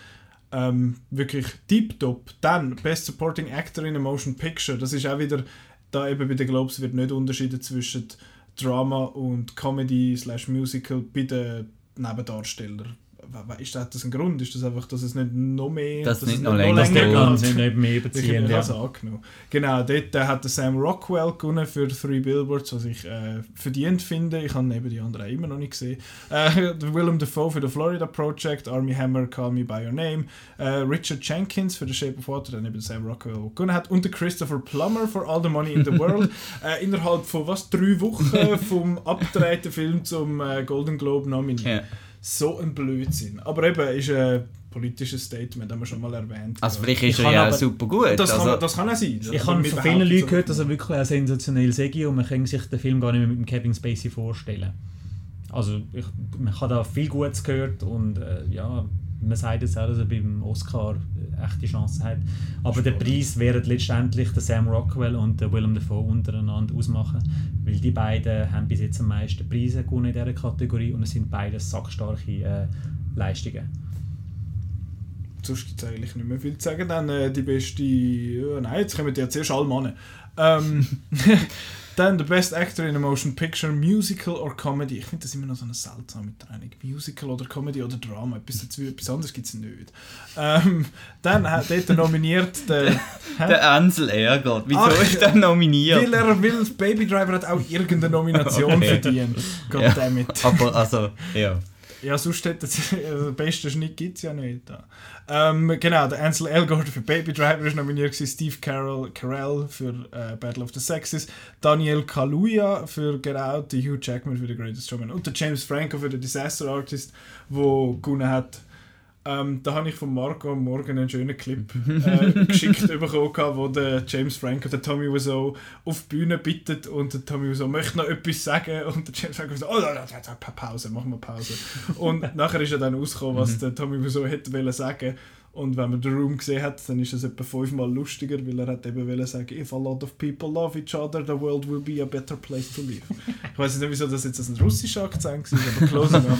ähm, wirklich tiptop. Dann Best Supporting Actor in a Motion Picture. Das ist auch wieder, da eben bei den Globes wird nicht unterschieden zwischen Drama und Comedy slash Musical bei den Nebendarstellern ist das, das ein Grund? Ist das einfach, dass es nicht noch mehr... Dass das nicht noch länger, länger geht? Dass es nicht mehr überziehen, ich, ja. angenommen. Genau, dort äh, hat Sam Rockwell gewonnen für Three Billboards, was ich äh, verdient finde. Ich habe neben die anderen immer noch nicht gesehen. Äh, Willem Dafoe für The Florida Project, Army Hammer, Call Me By Your Name, äh, Richard Jenkins für The Shape of Water, der neben Sam Rockwell gewonnen hat, und der Christopher Plummer for All the Money in the World. äh, innerhalb von was, drei Wochen vom abgedrehten Film zum äh, Golden Globe nominiert. Yeah so ein Blödsinn. Aber eben, ist ein politisches Statement, haben wir schon mal erwähnt. Also vielleicht ist er ja aber, super gut. Das, also, kann, das kann auch sein. Ich habe von vielen Leuten gehört, dass er wirklich ein sensationell sei und man kann sich den Film gar nicht mehr mit dem Kevin Spacey vorstellen. Also ich, man hat da viel Gutes gehört und äh, ja, man sagt jetzt auch, dass er beim Oscar echte Chance hat. Aber der Preis werden letztendlich der Sam Rockwell und der Willem Dafoe untereinander ausmachen, weil die beiden haben bis jetzt am meisten Preise gewonnen in dieser Kategorie und es sind beide sackstarke äh, Leistungen. Sonst gibt es eigentlich nicht mehr viel zu sagen. Dann äh, die beste... Äh, nein, jetzt kommen ja zuerst alle Männer. Ähm, Dann der Best Actor in a Motion Picture, Musical or Comedy. Ich finde das immer noch so eine seltsame Trennung. Musical oder Comedy oder Drama. Etwas, dazu, etwas anderes gibt es nicht. Ähm, dann hat dort nominiert der... der Ansel Ehrgott. Wieso Ach, ist der nominiert? Weil er will, Baby Driver hat auch irgendeine Nomination okay. verdient. Goddammit. Ja, aber also, ja. Ja, sonst hätte es, also den besten Schnitt gibt es ja nicht. Ähm, genau, der Ansel Elgort für Baby Driver ist nominiert, Steve Carroll, Carell für äh, Battle of the Sexes, Daniel Kaluuya für Get Out, Hugh Jackman für The Greatest Showman und der James Franco für The Disaster Artist, wo gewonnen hat ähm, da habe ich von Marco am Morgen einen schönen Clip äh, geschickt bekommen, wo der James Franco, der Tommy Wiseau, auf die Bühne bittet und der Tommy Wiseau möchte noch etwas sagen und der James Franco sagt, oh, Pause, machen wir Pause. Und nachher ist er dann rausgekommen, was mhm. der Tommy Wiseau hätte sagen und wenn man den Room gesehen hat, dann ist es etwa fünfmal lustiger, weil er hat eben wollen sagen, if a lot of people love each other, the world will be a better place to live. ich weiß nicht, wieso das jetzt ein russischer Akzent war, aber close enough.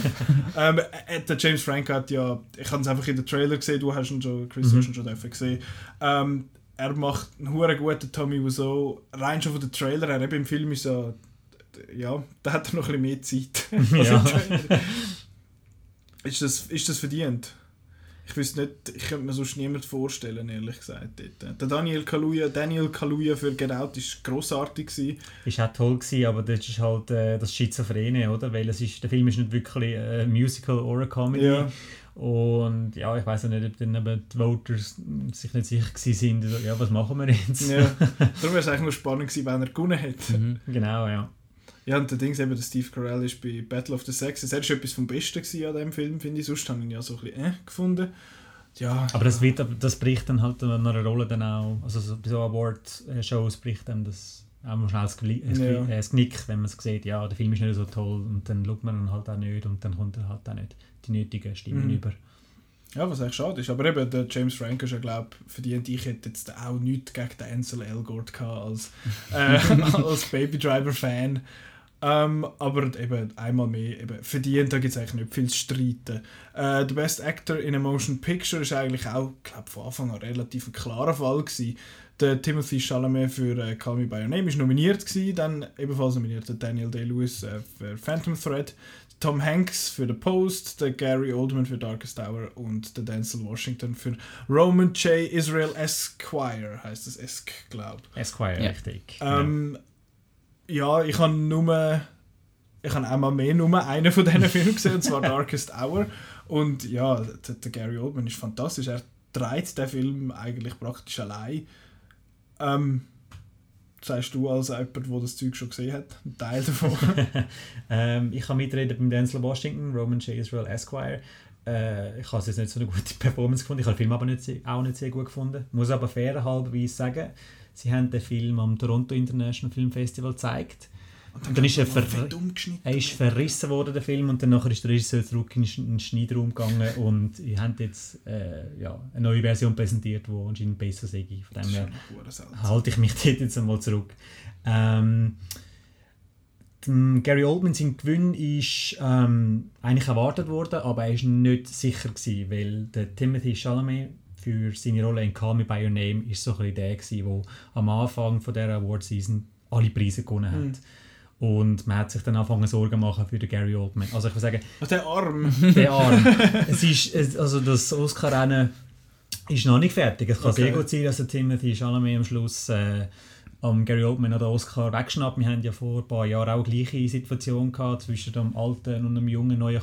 ähm, äh, der James Franco hat ja, ich habe es einfach in den Trailer gesehen, du hast ihn schon, Chris, mhm. hast ihn schon dürfen gesehen. Ähm, er macht einen hure guten Tommy Wiseau, rein schon von den Trailer her, eben im Film ist ja, ja, da hat er noch ein bisschen mehr Zeit. ja. ist, das, ist das verdient? Ich wüsste nicht, ich könnte mir sonst niemand vorstellen, ehrlich gesagt. Dort. Der Daniel Kaluuya, Daniel Kaluuya für Get Out war grossartig. Gewesen. Ist auch toll, gewesen, aber das ist halt äh, das Schizophrene, oder? Weil es ist, der Film ist nicht wirklich ein Musical oder eine Comedy. Ja. Und ja, ich weiß nicht, ob dann eben die Voters sich nicht sicher waren, ja, was machen wir jetzt? Ja, darum wäre es eigentlich noch spannend gewesen, wenn er gewonnen hätte. Mhm, genau, ja. Ja, und der Ding ist eben, der Steve Carell ist bei Battle of the Sexes, er war etwas vom Besten an diesem Film, finde ich, sonst habe ich ihn ja so ein bisschen äh, gefunden. Ja. Aber das, wird, das bricht dann halt noch eine Rolle dann auch, also so, bei so Award-Shows bricht dann das auch mal schnell das, Gli ja. das Knick, wenn man es sieht, ja, der Film ist nicht so toll und dann schaut man ihn halt auch nicht und dann kommt er halt auch nicht die nötigen Stimmen mhm. über. Ja, was echt schade ist. Aber eben, der James Franco ist ja, glaube verdient. Ich hätte jetzt auch nichts gegen den Ansel Elgort gehabt als, äh, als Baby Driver-Fan. Ähm, aber eben einmal mehr eben, verdient, da gibt es eigentlich nicht viel zu streiten. Äh, der Best Actor in a Motion Picture ist eigentlich auch, glaube von Anfang an relativ ein klarer Fall gewesen. Der Timothy Chalamet für äh, Call Me By Your Name ist nominiert gewesen, dann ebenfalls nominiert der Daniel Day-Lewis äh, für Phantom Thread, Tom Hanks für The Post, der Gary Oldman für Darkest Hour und der Denzel Washington für Roman J. Israel Esquire, heißt es Esk, glaube ich. Esquire, ja. richtig. Ähm, ja. Ja, ich habe nur, ich habe einmal mehr nur einen von diesen Filmen gesehen, und zwar Darkest Hour. Und ja, der, der Gary Oldman ist fantastisch. Er trägt den Film eigentlich praktisch allein. Ähm, sagst du als jemand, der das Zeug schon gesehen hat, ein Teil davon? ähm, ich habe mitreden beim Denzel Washington, Roman J. Israel Esquire. Äh, ich habe jetzt nicht so eine gute Performance gefunden. Ich habe den Film aber nicht, auch nicht sehr gut gefunden. Ich muss aber fairerhalberweise sagen, sie haben den Film am Toronto International Film Festival gezeigt und dann, dann ist er, ver er ist verrissen worden, der Film, und dann ist der Regisseur zurück in den Schneideraum gegangen und habt jetzt äh, ja, eine neue Version präsentiert, die anscheinend besser sei. Von dem her halte ich mich dort jetzt einmal zurück. Ähm, Gary Oldman sein Gewinn ist ähm, eigentlich erwartet worden, aber er ist nicht sicher gewesen, weil der Timothy Chalamet für seine Rolle in Call Me By Your Name ist so ein der der am Anfang von der Award Season alle Preise gewonnen hat. Mhm. Und man hat sich dann angefangen Sorgen machen für den Gary Oldman. Also ich würde sagen... Ach, der Arm! Der Arm. es ist, also das Oscar-Rennen ist noch nicht fertig. Es kann okay. sehr gut sein, dass der Timothy Chalamet am Schluss äh, am Gary Oldman den Oscar wegschnappt. Wir haben ja vor ein paar Jahren auch die gleiche Situation gehabt zwischen dem alten und dem jungen Neuen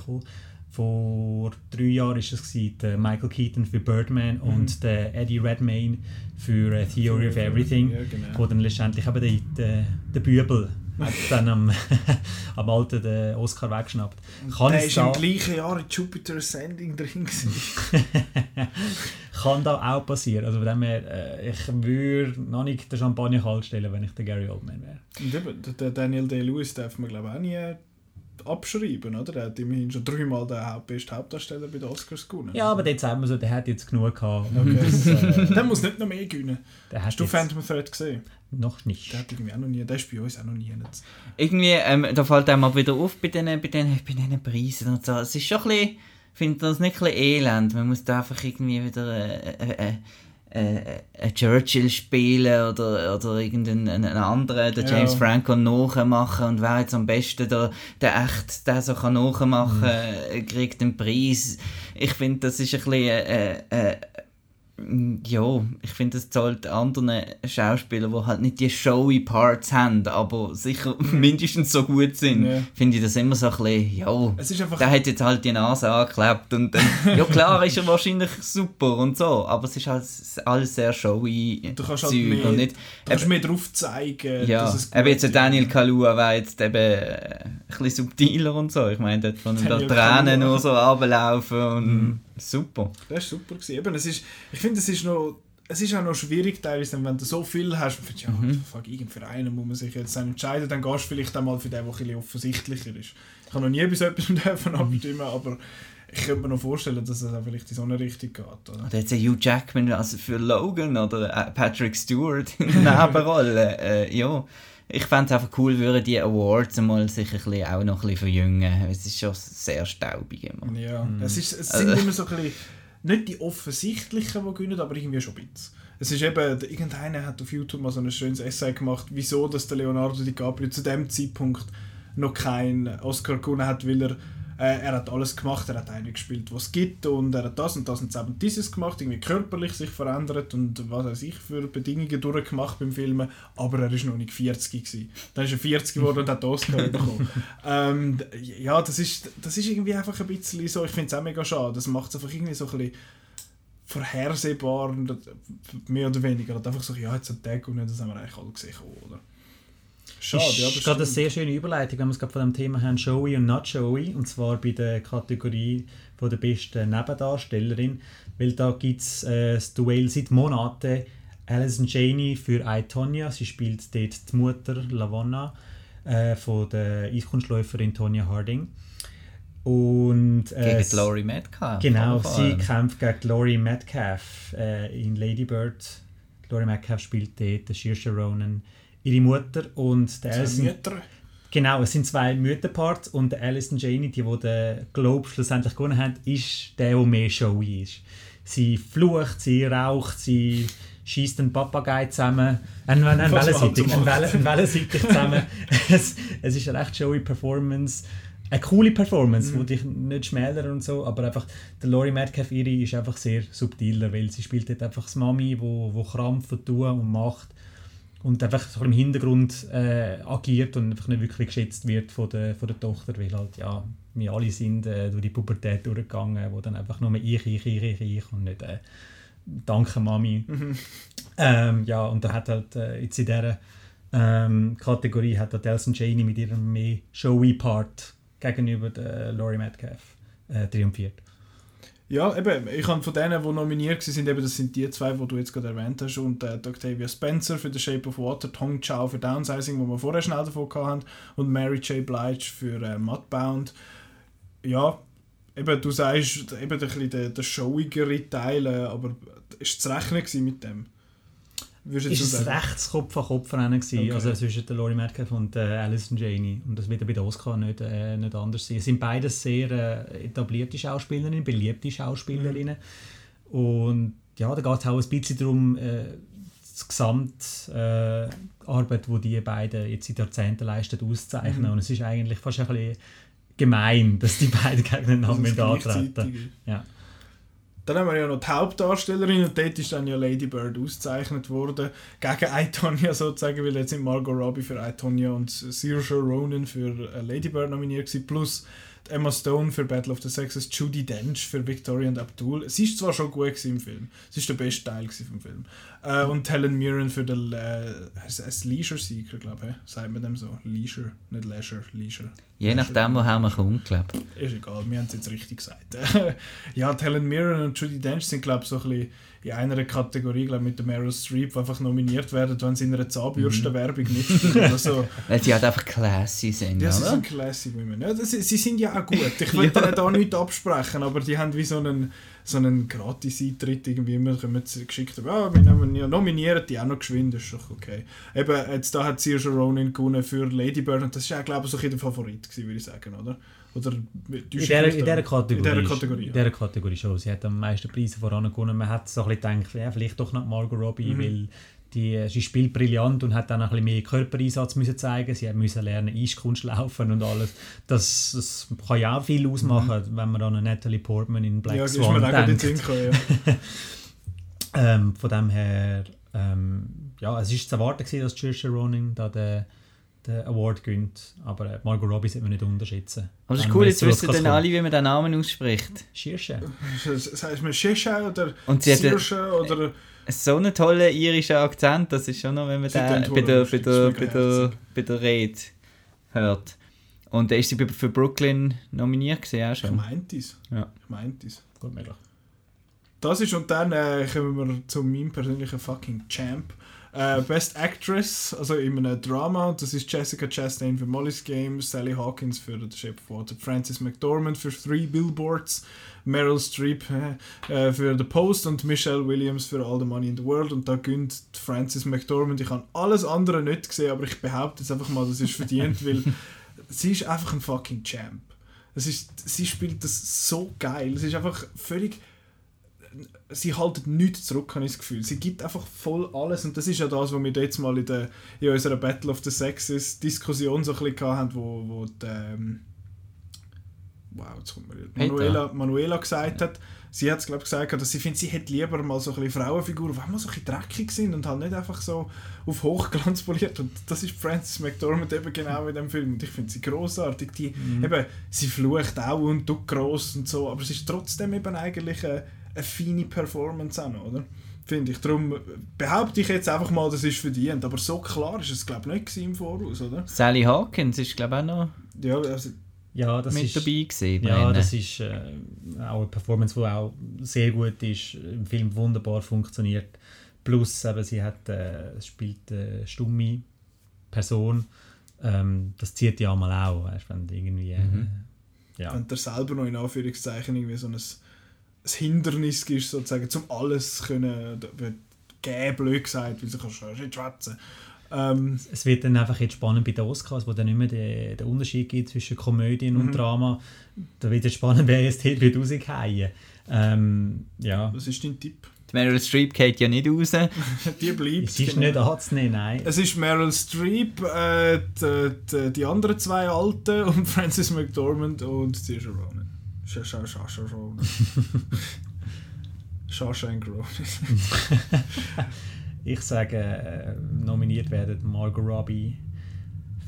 Vor drei Jahren war es der Michael Keaton für Birdman mhm. und der Eddie Redmayne für uh, Theory of Everything, ja, genau. wo dann letztendlich eben der, der, der Bübel dann am, am Alten den Oscar weggeschnappt. Kann der ist im gleichen Jahr in Jupiter Ascending drin Kann da auch passieren. Also von dem her, äh, ich würde noch nicht den Champagner kalt stellen, wenn ich der Gary Oldman wäre. Und eben, der Daniel Day-Lewis darf man glaube ich auch nie abschreiben, oder? Der hat immerhin schon dreimal den besten Hauptdarsteller bei den Oscars gewonnen. Ja, aber jetzt sagen wir so, der hat jetzt genug gehabt. Okay. Das, äh, der muss nicht noch mehr gewinnen. Hast du Phantom Thread gesehen? Noch nicht. Der hat irgendwie auch noch nie, der ist bei uns auch noch nie. Jetzt. Irgendwie, ähm, da fällt einem mal wieder auf bei diesen, bei diesen, bei diesen Preisen und so. Es ist schon ein bisschen, ich finde das nicht ein bisschen elend. Man muss da einfach irgendwie wieder äh, äh, äh, äh Churchill spielen oder, oder irgendeinen anderen, der James ja. Franco nachmachen und wer jetzt am besten der, der echt der so kann nachmachen mhm. kriegt den Preis. Ich finde, das ist ein bisschen äh, äh, ja, ich finde, es zahlt anderen Schauspielern, die halt nicht die showy Parts haben, aber sicher mindestens so gut sind, ja. finde ich das immer so ein bisschen, ja, es ist einfach der hat jetzt halt die Nase angeklebt und dann, ja klar ist er wahrscheinlich super und so, aber es ist halt alles sehr showy du kannst halt Zeug halt mehr, und nicht... Du kannst eben, mehr drauf zeigen, ja, dass es gut eben jetzt Daniel Kalua war jetzt eben äh, ein bisschen subtiler und so, ich meine, dort von den Tränen nur so runterlaufen und... Mhm Super. Das war super. Eben, es ist, ich finde, es ist noch es ist auch noch schwierig teilweise, wenn du so viel hast, und ja, mhm. fuck, irgendein Verein muss man sich jetzt entscheiden, dann gehst du vielleicht einmal für den, der ein offensichtlicher ist. Ich habe noch nie bis etwas davon mhm. abstimmen, aber ich könnte mir noch vorstellen, dass es auch vielleicht in so eine Richtung geht. Oder, oder jetzt Hugh Jackman also für Logan oder äh, Patrick Stewart in der Nebenrolle. äh, ja ich fände es einfach cool, würden die Awards mal sich ein bisschen, auch noch ein bisschen verjüngen. Es ist schon sehr staubig immer. Ja, mhm. es, ist, es sind also. immer so ein bisschen, nicht die offensichtlichen, die gewinnen, aber irgendwie schon ein bisschen. Es ist eben, irgendeiner hat auf YouTube mal so ein schönes Essay gemacht, wieso dass der Leonardo DiCaprio zu dem Zeitpunkt noch keinen Oscar gewonnen hat, weil er Äh, er hat alles gemacht, er hat eine gespielt, was es gibt und er hat das und das und das und dieses gemacht, irgendwie körperlich sich verändert und was weiß ich für Bedingungen durchgemacht beim Filmen, aber er ist noch nicht 40 gewesen. Dann ist er 40 geworden und hat Oscar bekommen. Ähm, ja, das ist, das ist irgendwie einfach ein bisschen so, ich finde es auch mega schade, das macht es einfach irgendwie so ein bisschen vorhersehbar, mehr oder weniger. Und einfach so, ja, jetzt ein Tag und das haben wir eigentlich alle gesehen, oder? Schade, ist ja, gerade eine sehr schöne Überleitung, wenn wir es gerade von dem Thema haben, Showy und Not Showy, und zwar bei der Kategorie von der besten Nebendarstellerin, weil da gibt es äh, das Duell seit Monaten Alison Janey für I, Tonya, sie spielt dort die Mutter Lavonna äh, von der Eiskunstläuferin Tonya Harding. Und, äh, gegen Laurie Metcalf. Genau, sie kämpft gegen Laurie Metcalf äh, in Lady Bird. Laurie Metcalf spielt dort Saoirse Ronan ihre Mutter und der Alison. Mütter. Genau, es sind zwei Mütterparts und der Alison Janey, die, die den Globe schlussendlich gewonnen hat, ist der, der mehr showy ist. Sie flucht, sie raucht, sie schießt einen Papagei zusammen, ein, ein, ein Wellenseitig, Wellenseitig zusammen. es, es ist eine recht showy Performance. Eine coole Performance, mhm. wo dich nicht schmäler und so, aber einfach der Laurie Metcalf ihre ist einfach sehr subtiler, weil sie spielt dort einfach das Mami, wo, wo krampft und tut und macht und einfach so im Hintergrund äh, agiert und einfach nicht wirklich geschätzt wird von der, von der Tochter, weil halt, ja, wir alle sind äh, durch die Pubertät durchgegangen, wo dann einfach nur ich, ich, ich, ich, ich und nicht äh, «Danke, Mami». Mhm. Ähm, ja, und da hat halt äh, jetzt in dieser ähm, Kategorie hat halt Elson Janey mit ihrem mehr showy Part gegenüber der Laurie Metcalf äh, triumphiert. Ja, eben, ich habe von denen, die nominiert sind, eben, das sind die zwei, die du jetzt gerade erwähnt hast, und äh, Octavia Spencer für The Shape of Water, Tong Chao für Downsizing, wo wir vorher schnell davon hatten, und Mary J. Blige für äh, Mudbound. Ja, eben, du sagst, eben ein der, der showigere Teil, äh, aber ist zu rechnen mit dem? Würdest ist es rechts Kopf an Kopf rennen okay. also zwischen der Laurie Metcalf und äh, Alison Janey. Und das wird bei den Oscar nicht, äh, nicht anders sein. Es sind beide sehr äh, etablierte Schauspielerinnen, beliebte Schauspielerinnen. Mhm. Und ja, da geht es auch ein bisschen darum, äh, die Gesamtarbeit, äh, die die beiden jetzt seit Jahrzehnten leisten, auszuzeichnen. Mhm. Und es ist eigentlich fast ein bisschen gemein, dass die beiden gegeneinander antreten. Ja. Dann haben wir ja noch die Hauptdarstellerin und dort ist dann ja Lady Bird ausgezeichnet worden. Gegen Aitonia sozusagen, weil jetzt sind Margot Robbie für Aitonia und Saoirse Ronan für äh, Lady Bird nominiert gewesen, plus Emma Stone für Battle of the Sexes, Judy Dench für Victoria und Abdul. Sie ist zwar schon gut im Film, sie ist der beste Teil vom Film. Äh, und Helen Mirren für den äh, Leisure Seeker, glaube ich, sagt man dem so. Leisure, nicht Leisure, Leisure. Je nachdem, woher man kommt, glaube ich. Ist egal, wir haben es jetzt richtig gesagt. ja, Helen Mirren und Judy Dench sind, glaube ich, so ein bisschen in einer Kategorie glaub, mit der Meryl Streep einfach nominiert werden, wenn sie in einer Zahnbürstenwerbung mhm. nicht also, Weil sie halt einfach classy sind, Ja, sie sind classy Women. Ja, das, sie sind ja auch gut. Ich will ja. da nicht absprechen, aber die haben wie so einen, so einen Gratis-Eintritt irgendwie immer geschickt. Ja, wir nehmen ja, nominieren die auch noch geschwind, ist doch okay. Eben, jetzt da hat Saoirse Ronan gewonnen für Lady Bird und das war auch, glaube ich, so ein der Favorit, gewesen, würde ich sagen, oder? Oder in dieser, in dieser Kategorie, in dieser Kategorie, ja. in dieser Kategorie schon. Sie hat am meisten Preise voran gewonnen. Man hat so ein bisschen gedacht, ja, vielleicht doch noch Margot Robbie, mhm. weil die, sie spielt brillant und hat dann ein bisschen mehr Körpereinsatz müssen zeigen. Sie musste lernen, Eiskunst laufen und alles. Das, das kann ja auch viel ausmachen, mhm. wenn man an Natalie Portman in Black ja, Swan denkt. Sinn, ja. ähm, von dem her, ähm, ja, es ist zu erwarten gewesen, dass Saoirse Ronan da den den Award gönnt. Aber äh, Margot Robbie sollte man nicht unterschätzen. Aber es ist cool, jetzt wissen dann alle, wie man den Namen ausspricht. Schirsche. Heißt man Schirsche oder Und sie Sirsche oder... So einen tollen irischen Akzent, das ist schon noch, wenn man den bei der, bei, der, bei, der, bei der Rede hört. Und ist sie für Brooklyn nominiert gewesen, auch schon? Ich meinte es. Ja. Ich meinte es. Gut möglich. Das ist und dann äh, kommen wir zu meinem persönlichen fucking Champ. Uh, Best Actress, also in einem Drama, das ist Jessica Chastain für Molly's Game, Sally Hawkins für The Shape of Water, Frances McDormand für Three Billboards, Meryl Streep äh, für The Post und Michelle Williams für All the Money in the World. Und da gönnt Frances McDormand. Ich habe alles andere nicht gesehen, aber ich behaupte jetzt einfach mal, das ist verdient, weil sie ist einfach ein fucking Champ. Es ist, sie spielt das so geil. Es ist einfach völlig sie haltet nichts zurück, habe ich das Gefühl. Sie gibt einfach voll alles und das ist ja das, was wir jetzt mal in, der, in unserer Battle of the Sexes Diskussion so ein bisschen hatten, wo, wo die, ähm, wow, jetzt kommt mir Manuela, Manuela gesagt hat, sie hat es glaube gesagt, dass sie findet, sie hätte lieber mal so ein bisschen Frauenfiguren, die immer so ein dreckig sind und halt nicht einfach so auf Hochglanz poliert. Und das ist Frances McDormand eben genau in dem Film. Und ich finde sie großartig. Die, mhm. eben, sie flucht auch und tut gross und so, aber es ist trotzdem eben eigentlich eine, eine feine Performance auch noch, oder? Finde ich. Darum behaupte ich jetzt einfach mal, das ist verdient. Aber so klar ist es, glaube ich, nicht im Voraus, oder? Sally Hawkins ist, glaube ich, auch noch ja, also, ja, das mit ist, dabei gewesen. Ja, das ist äh, auch eine Performance, die auch sehr gut ist, im Film wunderbar funktioniert. Plus, eben, sie hat, äh, spielt eine stumme Person. Ähm, das zieht ja mal auch, weißt, wenn irgendwie... Äh, mhm. ja. Wenn der selber noch in Anführungszeichen irgendwie so ein ein Hindernis ist, sozusagen, um alles können, geben, blöd gesagt, weil sie kannst nicht schwätzen. Ähm, es wird dann einfach jetzt spannend bei den Oscars, wo dann nicht mehr den, den Unterschied gibt zwischen Komödien mhm. und Drama. Da wird es spannend, wer jetzt hier wird rausgehen. Ähm, ja. Was ist dein Tipp? Die Meryl Streep geht ja nicht raus. die bleibt. Es ist genau. nicht anzunehmen, nein. Es ist Meryl Streep, äh, die, die, die, anderen zwei Alten und Francis McDormand und Saoirse Ronan. Sasha Ronan. Shawshank Ronan. Ich sage, äh, nominiert werden Margot Robbie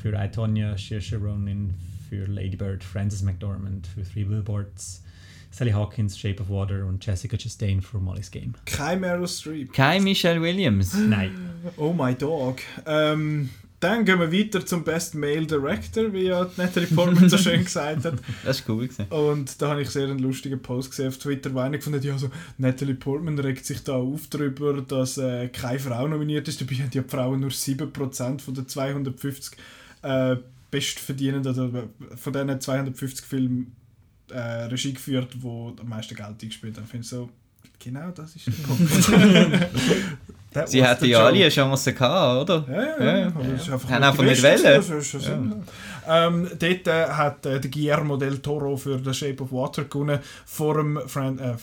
für I, Tonya, Saoirse Ronan für Lady Bird, Frances McDormand für Three Billboards, Sally Hawkins, Shape of Water und Jessica Chastain für Molly's Game. Kein Meryl Streep. Kein Michelle Williams. Nein. Oh my dog. Ähm, dann gehen wir weiter zum Best Male Director, wie ja Natalie Portman so schön gesagt hat. Das ist cool gewesen. Und da habe ich sehr einen lustigen Post gesehen auf Twitter, wo einer gefunden ja, so, Natalie Portman regt sich da auf darüber, dass äh, keine Frau nominiert ist. Dabei haben die Frauen nur 7% von den 250 äh, bestverdienenden, oder von diesen 250 Filmen äh, Regie geführt, die am meisten Geld eingespielt haben. Ich finde so, genau das ist der Punkt. Sie hätte ja alle eine Chance gehabt, oder? Ja, ja, ja. ja. Ja. einfach, einfach nicht wollen. Ähm, dort äh, hat äh, der Guillermo del Toro für The Shape of Water gewonnen, vor dem Fran äh,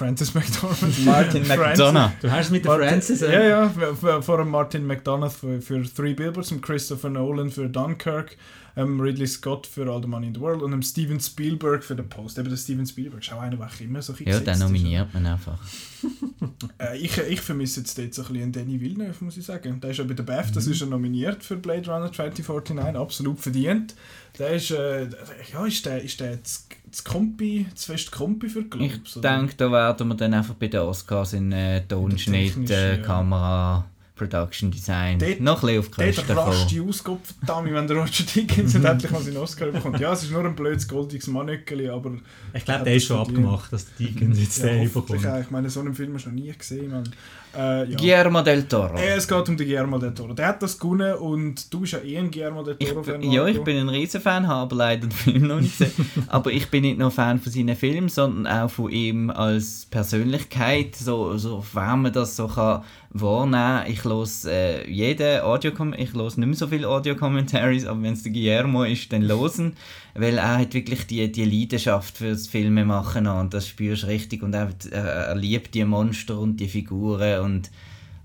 Francis McDormand. Martin McDonough. Du hast mit der Francis... Äh? Ja, ja, vor dem Martin McDonough für, für Three Billboards und Christopher Nolan für Dunkirk ähm, Ridley Scott für All the Money in the World und ähm, Steven Spielberg für The Post. Eben der Steven Spielberg ist auch einer, der immer so ein Ja, den nominiert man einfach. äh, ich, ich vermisse jetzt dort so ein bisschen Danny Villeneuve, muss ich sagen. Der ist ja bei der BAFTA mhm. ist er nominiert für Blade Runner 2049, absolut verdient. Der ist, äh, ja, ist der, ist der das, das Kompi, das feste Kompi für Globes? Ich denke, da werden wir dann einfach bei den Oscars in äh, Tonschnitt, äh, Kamera... Production Design. Dort, noch ein bisschen auf Kosten Dort rast die Ausgabe, verdammt, wenn der Roger Dickens endlich mal seinen Oscar bekommt. Ja, es ist nur ein blödes goldiges Mannöckeli, aber... Ich glaube, der ist schon abgemacht, dass Dickens jetzt ja, den bekommt. Ich meine, so einen Film hast du noch nie gesehen, man. Äh, ja. Guillermo del Toro. Äh, es geht um den Guillermo del Toro. Der hat das gewonnen und du bist ja eh ein Guillermo del Toro-Fan. Ja, ich bin ein Riesenfan, habe leider den Film noch nicht gesehen. aber ich bin nicht nur Fan von seinen Filmen, sondern auch von ihm als Persönlichkeit, so, so wenn man das so kann wahrnehmen. Ich höre äh, jeden Audio ich höre nicht mehr so viele Audio-Commentaries, aber wenn es der Guillermo ist, dann losen, weil er hat wirklich die, die Leidenschaft fürs Filme machen und das spürst du richtig und er, er liebt die Monster und die Figuren und,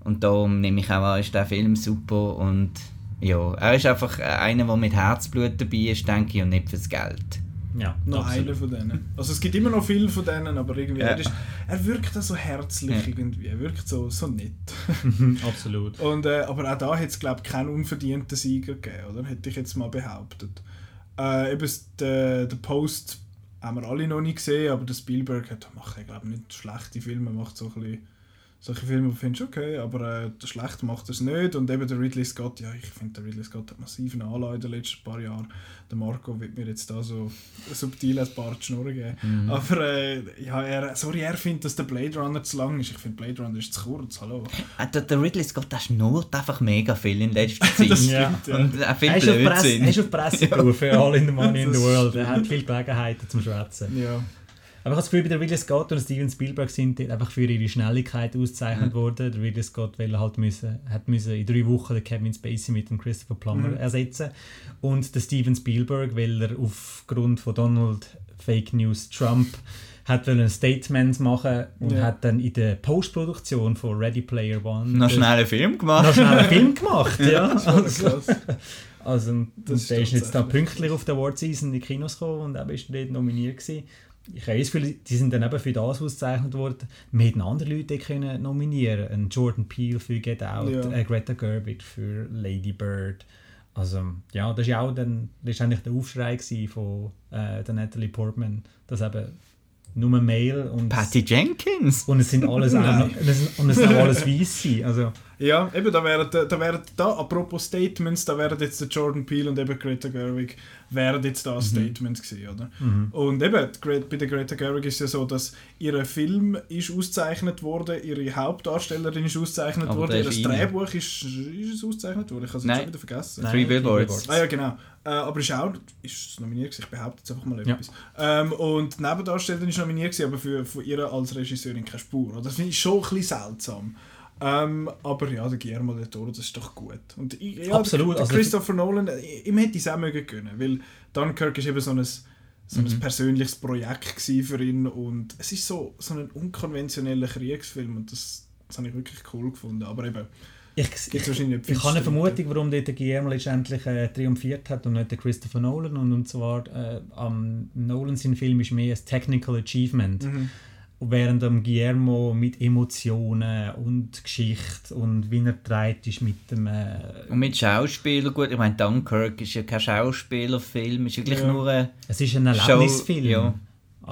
und darum nehme ich auch an, ist der Film super und ja, er ist einfach einer, der mit Herzblut dabei ist, denke ich, und nicht fürs Geld. Ja, noch einer von denen. Also es gibt immer noch viele von denen, aber irgendwie ja. er, ist, er wirkt so herzlich ja. irgendwie, er wirkt so, so nett. Absolut. Und, äh, aber auch da hätte es glaube ich keinen unverdienten Sieger gegeben, oder? Hätte ich jetzt mal behauptet. Äh, eben der, der Post haben wir alle noch nicht gesehen, aber der Spielberg hat, macht glaube nicht schlechte Filme, macht so ein bisschen solche Filme findest du okay, aber äh, schlecht macht es nicht. Und eben der Ridley Scott, ja, ich finde, der Ridley Scott hat massiven Anlauf in den letzten paar Jahren. Der Marco wird mir jetzt da so subtil ein paar Schnurren geben. Mhm. Aber äh, ja, er, sorry, er findet, dass der Blade Runner zu lang ist. Ich finde, Blade Runner ist zu kurz, hallo. Äh, der, der, Ridley Scott, der schnurrt einfach mega viel in letzter Zeit. das ja. Und er, er ist auf Presse, er ist auf Presseberufe, ja. All in the Money in the World. Er hat viele Gelegenheiten zum Schwätzen. Ja. Aber ich habe das Gefühl, bei der Ridley Scott und Steven Spielberg sind einfach für ihre Schnelligkeit ausgezeichnet mhm. worden. Der Ridley Scott weil halt müssen, hat müssen in drei Wochen den Kevin Spacey mit dem Christopher Plummer mhm. ersetzen und der Steven Spielberg, weil er aufgrund von Donald Fake News Trump hat ein Statement machen und ja. hat dann in der Postproduktion von Ready Player One noch schnell einen Film gemacht. Noch schnell einen Film gemacht, ja. also, Also, und, und der ist jetzt da pünktlich auf der Award Season in die Kinos gekommen und er ist dort nominiert gewesen. Ich habe das Gefühl, die sind dann eben für das ausgezeichnet worden. Wir hätten andere Leute können nominieren können. Jordan Peele für Get Out, ja. äh, Greta Gerwig für Lady Bird. Also, ja, das war auch dann, das eigentlich der Aufschrei von äh, der Natalie Portman, dass eben nur Mail und... Patty Jenkins! Und es sind alles, auch, und es, und es sind alles Weisse, also... Ja, eben, da wären, da wären, da, apropos Statements, da wären jetzt der Jordan Peele und eben Greta Gerwig, wären jetzt da ein mhm. Statement gewesen, oder? Mhm. Und eben, bei der Greta Gerwig ist es ja so, dass ihr Film ist ausgezeichnet worden, ihre Hauptdarstellerin ist ausgezeichnet Aber worden, ihr Drehbuch ist, ist ausgezeichnet worden, ich habe es jetzt schon wieder vergessen. Nein, Three Billboards. Ah ja, genau. Äh, aber ist auch ist nominiert gewesen, ich behaupte jetzt einfach mal etwas. Ja. Ähm, und die Nebendarstellerin ist nominiert gewesen, aber für, für ihr als Regisseurin keine Spur. Das finde ich schon ein bisschen seltsam. Ähm, aber ja, der Guillermo del Toro, das ist doch gut. Und ich, ja, Absolut. Der, der also Christopher Nolan, ihm hätte ich es auch mögen können, weil Dunkirk ist eben so ein, so ein mhm. persönliches Projekt für ihn und es ist so, so ein unkonventioneller Kriegsfilm und das, das habe ich wirklich cool gefunden. Aber eben, ich, ich, ich habe eine Vermutung, warum der Guillermo letztendlich äh, triumphiert hat und nicht der Christopher Nolan. Und, und zwar, äh, am Nolan sein Film ist mehr ein Technical Achievement. Mhm während dem Guillermo mit Emotionen und Geschichte und wie er treibt ist mit dem äh und mit Schauspielern gut ich meine Dunkirk ist ja kein Schauspielerfilm ist wirklich ja. nur ein es ist ein Erlebnisfilm ja.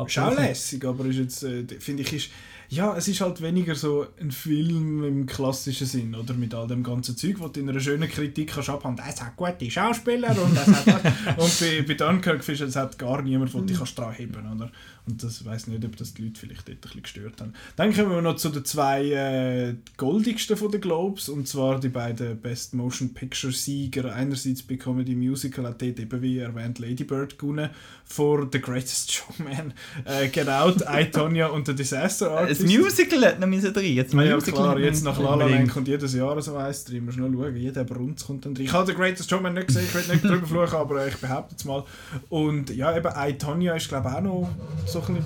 Schaulässig aber ist jetzt äh, finde ich ist ja, es ist halt weniger so ein Film im klassischen Sinn, oder? Mit all dem ganzen Zeug, wo du in einer schönen Kritik kannst abhaben kannst, es hat gute Schauspieler und es hat Und bei, bei Dunkirk findest du, es hat gar niemand, der dich dran heben oder? Und das weiß nicht, ob das die Leute vielleicht dort ein bisschen gestört haben. Dann kommen wir noch zu den zwei äh, goldigsten von den Globes, und zwar die beiden Best Motion Picture Sieger. Einerseits bei Comedy Musical hat dort eben wie erwähnt Lady Bird gewonnen vor The Greatest Showman, äh, Get Out, I, Tonya und The Disaster Artist. Das Musical hat noch müssen drin. Jetzt, ja, klar, jetzt nach La La Land kommt jedes Jahr so eins drin. Musst noch schauen, jeder Brunz kommt dann drin. Ich habe The Greatest Showman nicht gesehen, ich will nicht drüber fluchen, aber ich behaupte jetzt mal. Und ja, eben I, Tonya ist glaube ich auch noch so ein bisschen...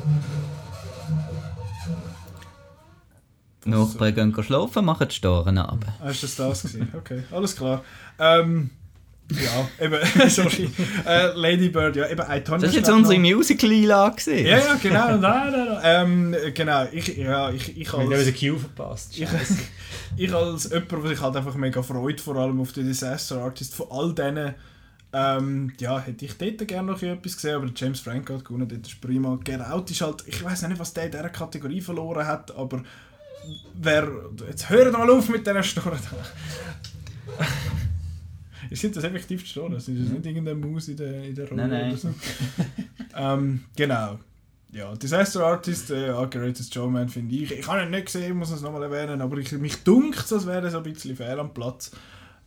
Nachbarn gehen schlafen, machen die Storen ab. Ah, ist das das gewesen? Okay, alles klar. Ähm, ja, eben, sorry. Äh, Lady Bird, ja, eben Itonia. Das war jetzt unsere Musical-Einlage. Ja, ja, genau, nein, nein, nein. Ähm, genau, ich, ja, ich, ich als... Wir haben Cue verpasst. Ich, ich als jemand, der sich halt einfach mega freut, vor allem auf die Disaster Artist, von all denen ähm, ja, hätte ich dort gerne noch etwas gesehen, aber James Franco hat gewonnen, das ist prima. Get Out ist halt, ich weiß nicht, was der in dieser Kategorie verloren hat, aber wer, jetzt hört mal auf mit dieser Story. Sind das effektiv die Story? Ist das nicht irgendeine Maus in der, in der Rolle nein, nein. oder so? ähm, genau. Ja, Disaster Artist, äh, Greatest Showman finde ich. Ich habe ihn nicht gesehen, muss es nochmal erwähnen, aber ich, mich dunkelt, als wäre so ein bisschen fehl am Platz.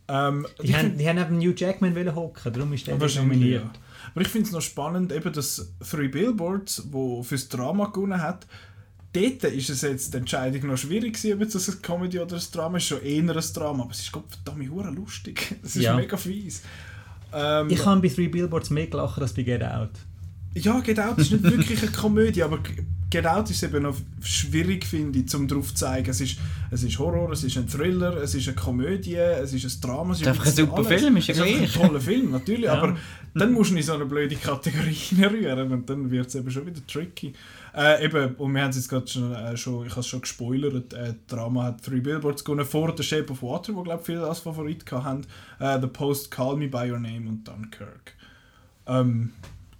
Ähm, die, haben, die haben neben New Jackman hocken, darum ist der nominiert. Ja. Aber ich finde es noch spannend, eben, dass Three Billboards, wo fürs Drama gewonnen hat, dort ist es jetzt die Entscheidung noch schwierig gewesen, ob es ein Comedy oder ein Drama ist. Schon eher ein Drama, aber es ist verdammt hure lustig. Es ist ja. mega fies. Ähm, ich habe bei Three Billboards mehr gelacht als bei Get Out. Ja, Get Out ist nicht wirklich eine Komödie, aber Get Out ist eben noch schwierig, finde ich, um darauf zu zeigen. Es ist, es ist Horror, es ist ein Thriller, es ist eine Komödie, es ist ein Drama. Es ist einfach ein super alles. Film, ist ja gleich. ein toller Film, natürlich, ja. aber dann musst du in so eine blöde Kategorie rühren und dann wird es eben schon wieder tricky. Äh, eben, und wir haben es jetzt gerade schon, äh, schon, ich habe es schon gespoilert, äh, Drama hat Three Billboards gewonnen, vor The Shape of Water, wo glaube viele als Favorit hatten, äh, The Post, Call Me By Your Name und Dunkirk. Ähm,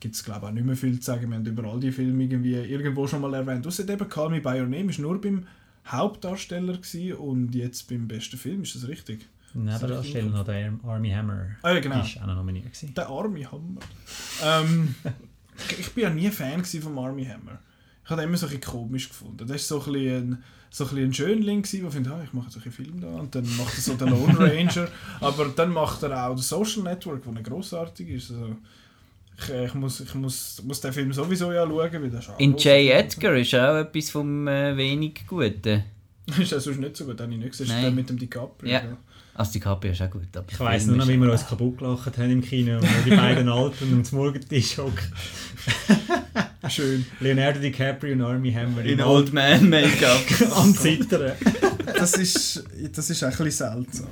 gibt es glaube ich auch nicht mehr viel zu sagen. Wir haben über all die Filme irgendwie irgendwo schon mal erwähnt. Außer eben Call Me By Your Name ist nur beim Hauptdarsteller und jetzt beim besten Film, ist das richtig? Nebendarsteller noch der Army Hammer. Ah ja, genau. Ist auch noch nominiert gewesen. Der Army Hammer. ähm, ich bin ja nie Fan vom Army Hammer. Ich habe ihn immer so ein komisch gefunden. Das war so ein bisschen so ein, ein Schönling, der findet, ah, ich mache solche Film da. Und dann macht er so den Lone Ranger. Aber dann macht er auch den Social Network, der grossartig ist. Also, ich, ich, muss, ich muss, muss den Film sowieso ja schauen, weil das In J. Edgar ist auch etwas vom äh, wenig Guten. ist das sonst nicht so gut, habe ich nicht gesehen. Ist der mit dem DiCaprio. Ja. ja. Also DiCaprio ist auch gut. ich weiss nur noch, wie wir uns kaputt gelacht haben im Kino, und die beiden Alten am Morgentisch hocken. Schön. Leonardo DiCaprio und Army Hammer. In Old Man Make-up. Am Zittern. das ist, das ist ein bisschen seltsam.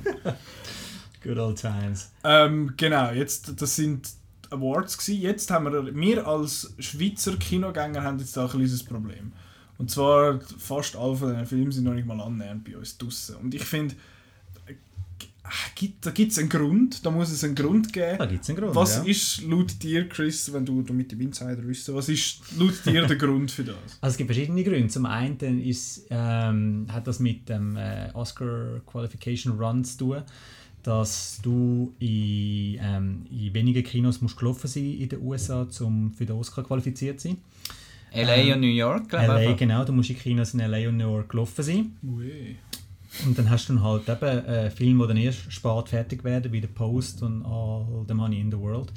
Good old times. Ähm, genau, jetzt, das sind Awards gewesen. Jetzt haben wir, wir als Schweizer Kinogänger haben jetzt da ein kleines Problem. Und zwar, fast alle von diesen Filmen sind noch nicht mal annähernd bei uns draussen. Und ich finde, gibt, da gibt es einen Grund, da muss es einen Grund geben. Da gibt es einen Grund, Was ja. ist laut dir, Chris, wenn du, du mit dem Insider wissen, was ist laut dir der Grund für das? Also es gibt verschiedene Gründe. Zum einen ist, ähm, hat das mit dem äh, Oscar Qualification Run zu tun, dass du in, ähm, in wenigen Kinos musst gelaufen sein in den USA, um für den Oscar qualifiziert zu sein. LA und New York, glaube LA, ich. genau, du musst in Kinos in LA und New York gelaufen sein. Ui. Und dann hast du dann halt eben äh, Filme, die dann erst spät fertig werden, wie The Post und All the Money in the World,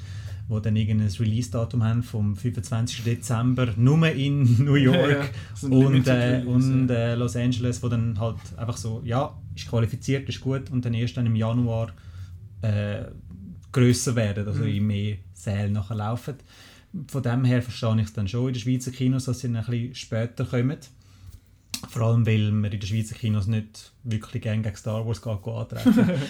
wo dann irgendein Release-Datum haben vom 25. Dezember nur in New York Ja, ja. Und, äh, und äh, Los Angeles, wo dann halt einfach so, ja, ist qualifiziert, ist gut und dann erst dann im Januar äh, grösser werden, also in mehr Sälen nachher laufen. Von dem her verstehe ich es dann schon in den Schweizer Kinos, dass sie dann ein bisschen später kommen. Vor allem, weil man in den Schweizer Kinos nicht wirklich gerne gegen Star Wars geht antreten.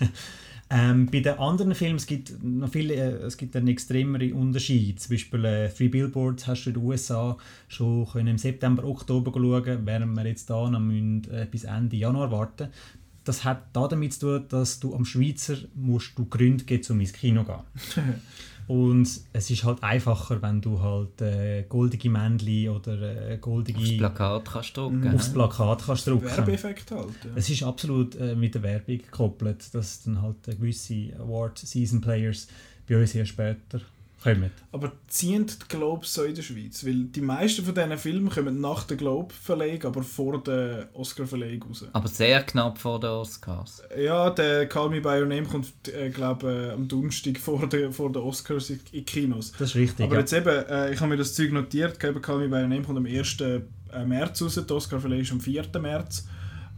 ähm, bei den anderen Filmen es gibt noch viele, äh, es gibt einen extremeren Unterschied. Zum Beispiel äh, Three Billboards hast du in den USA schon können im September, Oktober schauen, während wir jetzt da noch müssen, äh, bis Ende Januar warten. Das hat da damit zu tun, dass du am Schweizer musst du Gründe geben, um ins Kino zu gehen. Und es ist halt einfacher, wenn du halt äh, goldige Männchen oder äh, goldige Aufs Plakat kannst du drucken. aufs Plakat kannst drucken. Werbeeffekt halt. Ja. Es ist absolut äh, mit der Werbung gekoppelt, dass dann halt äh, gewisse Award-Season-Players bei uns erst später kommen. Aber ziehen die Globes so in der Schweiz? Weil die meisten von diesen Filmen kommen nach der Globe-Verleihung, aber vor der Oscar-Verleihung raus. Aber sehr knapp vor den Oscars. Ja, der Call Me By Your Name kommt, äh, glaube äh, am Donnerstag vor den vor der Oscars in, in Kinos. Das ist richtig. Aber ja. jetzt eben, äh, ich habe mir das Zeug notiert, eben Call Me By Your Name kommt am 1. äh, März raus, die Oscar-Verleihung ist am 4. März.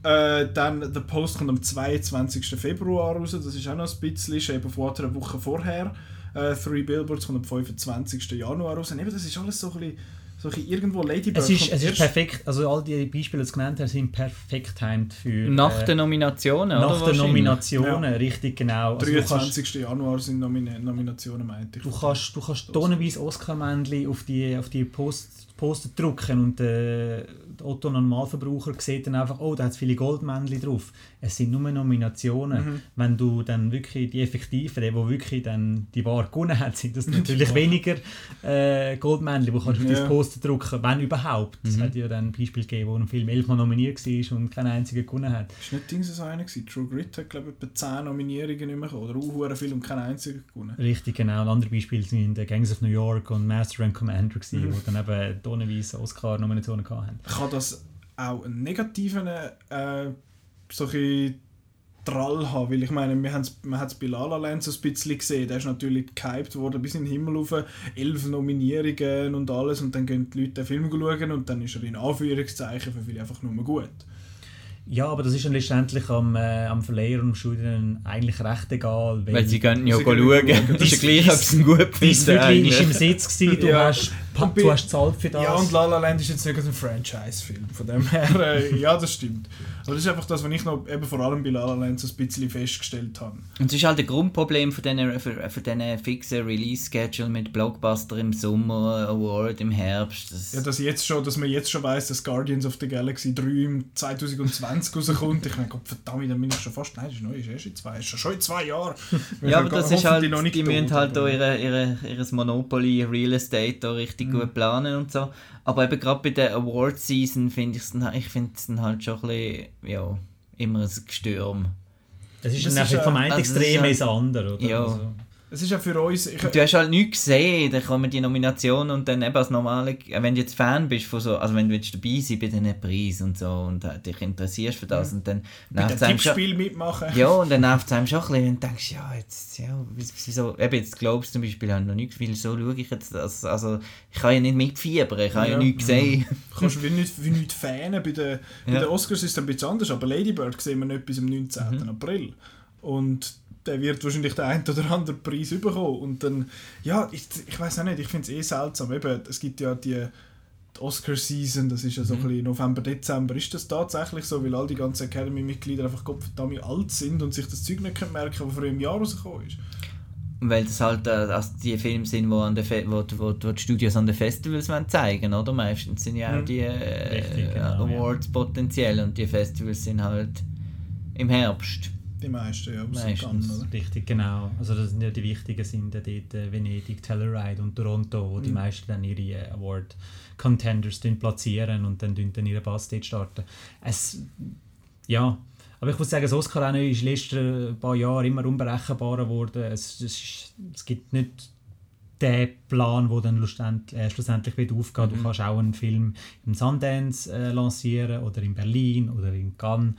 Äh, dann The Post kommt am 22. Februar raus, das ist auch noch ein bisschen, ist eben vor einer Woche vorher. Äh, Three Billboards kommt am 25. Januar raus. Und eben, das ist alles so ein bisschen, so ein bisschen irgendwo Lady Bird es ist, es ist perfekt, also all die Beispiele, die du genannt hast, sind perfekt timed für Nach äh, den Nominationen, oder? nach den? Nominationen, richtig genau. Also du kannst, 23. Januar sind Nomina Nominationen, meinte ich. du kannst, du kannst tonnenweise Oscar-Männchen auf die, auf die Post, Poster drucken und äh, der Otto Normalverbraucher sieht dann einfach, oh, da hat es viele Goldmännchen drauf. Es sind nur Nominationen. Mhm. Wenn du dann wirklich die Effektiven, die, die wirklich dann die Wahl gewonnen hat, sind das natürlich weniger äh, Goldmännchen, die kannst du auf Ja. das Poster drucken, wenn überhaupt. Es hat ja dann ein Beispiel gegeben, wo ein Film elfmal nominiert war und kein einziger gewonnen hat. Ist nicht Dings so einer gewesen? True Grit hat, glaube ich, etwa 10 Nominierungen nicht mehr bekommen. Oder auch viel und kein einziger gewonnen. Richtig, genau. Und andere Beispiele sind Gangs of New York und Master and Commander, gewesen, Mhm. die dann eben tonnenweise Oscar-Nominationen hatten. Kann das auch einen negativen äh, solche Drall haben? Weil ich meine, man hat es bei La La Land so ein bisschen gesehen. Der ist natürlich gehypt worden bis in den Himmel rauf. Elf Nominierungen und alles. Und dann gehen die Leute den Film schauen und dann ist er in Anführungszeichen für viele einfach nur gut. Ja, aber das ist dann letztendlich am, äh, am Verleiher und am Studio dann eigentlich recht egal. Weil sie gehen ja Sie schauen. ja Das schauen. ist ja gleich, ob sie ihn gut finden. Ist eigentlich. im Sitz, gewesen, du, Ja. hast, bei- du hast gezahlt für das. Ja, und La La Land ist jetzt nicht ein Franchise-Film. Von dem her, äh, ja, das stimmt. Aber das ist einfach das, was ich noch eben vor allem bei La La Land so ein bisschen festgestellt habe. Und es ist halt ein Grundproblem von diesen, für, für diesen fixen Release-Schedule mit Blockbuster im Sommer, Award im Herbst. Das, Ja, dass, jetzt schon, dass man jetzt schon weiss, dass Guardians of the Galaxy 3 im 2020 rauskommt. Ich meine, Gott verdammt, dann bin ich schon fast. Nein, das ist neu, ist erst in zwei, ist schon in zwei Jahren. ja, aber das ist halt, noch nicht die müssen halt da ihre, ihre, ihres Monopoly Real Estate da richtig Mhm. gut planen und so. Aber eben gerade bei der Award-Season finde ich es dann, ich finde es dann halt schon ein bisschen, ja, immer ein Gestürm. Es ist Das dann ist, einfach vom einen also Extrem ist ins andere. Oder? Ja. Also, Es ist ja für uns. Ich, Du hast halt nichts gesehen, dann kommen die Nominationen und dann eben als normale, äh, wenn du jetzt Fan bist von so, also wenn du jetzt dabei sein bei diesen Preisen und so und äh, dich interessierst für das und dann bei dem schon, mitmachen. ja und dann nervt es einem schon ein bisschen, du denkst, ja jetzt, ja, wieso, eben jetzt glaubst zum Beispiel, habe ich noch nicht viel, so schaue ich jetzt das, also ich kann ja nicht mitfiebern, ich habe ja, Ja. Mhm. nichts gesehen. Du kannst wie nicht, wie nicht fanen. Bei den, bei Ja. den Oscars ist es ein bisschen anders, aber Lady Bird sehen wir nicht bis am 19. Mhm. April. Und der wird wahrscheinlich den einen oder anderen Preis bekommen. Und dann, ja, ich, ich weiß auch nicht, ich finde es eh seltsam. Eben, es gibt ja die, die Oscar-Season, das ist ja so mhm. ein bisschen November, Dezember, ist das tatsächlich so, weil all die ganzen Academy-Mitglieder einfach Gottverdammt alt sind und sich das Zeug nicht merken können, was vor einem Jahr rausgekommen ist? Weil das halt äh, also die Filme sind, wo, an der wo, wo, wo die Studios an den Festivals wollen zeigen oder? Meistens sind ja auch mhm. die äh, Richtig, genau, Awards ja. potenziell und die Festivals sind halt im Herbst. Die meisten, ja. Meistens. Kann, Richtig, genau. Also das sind ja die wichtigen sind dort Venedig, Telluride und Toronto, wo mhm. die meisten dann ihre äh, Award-Contenders platzieren und dann, dann ihre Bassstage starten. Es, ja, aber ich muss sagen, das Oscar ist in den letzten paar Jahren immer unberechenbarer geworden. Es, es, es gibt nicht den Plan, der dann schlussendlich, äh, schlussendlich wird aufgehen. Mhm. Du kannst auch einen Film im Sundance äh, lancieren oder in Berlin oder in Cannes.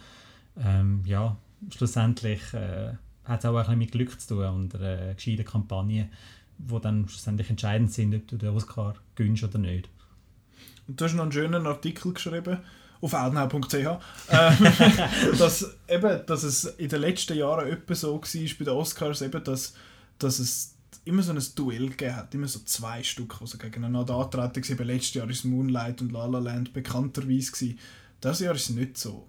Ähm, ja, schlussendlich äh, hat es auch ein bisschen mit Glück zu tun und einer gescheiten Kampagne, die dann schlussendlich entscheidend sind, ob du den Oscar gönnst oder nicht. Und du hast noch einen schönen Artikel geschrieben auf outnow.ch, äh, dass, eben, dass es in den letzten Jahren etwa so war bei den Oscars, eben, dass, dass es immer so ein Duell gegeben hat, immer so zwei Stück, die so gegeneinander antreten waren. Letztes Jahr war Moonlight und La La Land bekannterweise. Gewesen. Dieses Jahr ist es nicht so.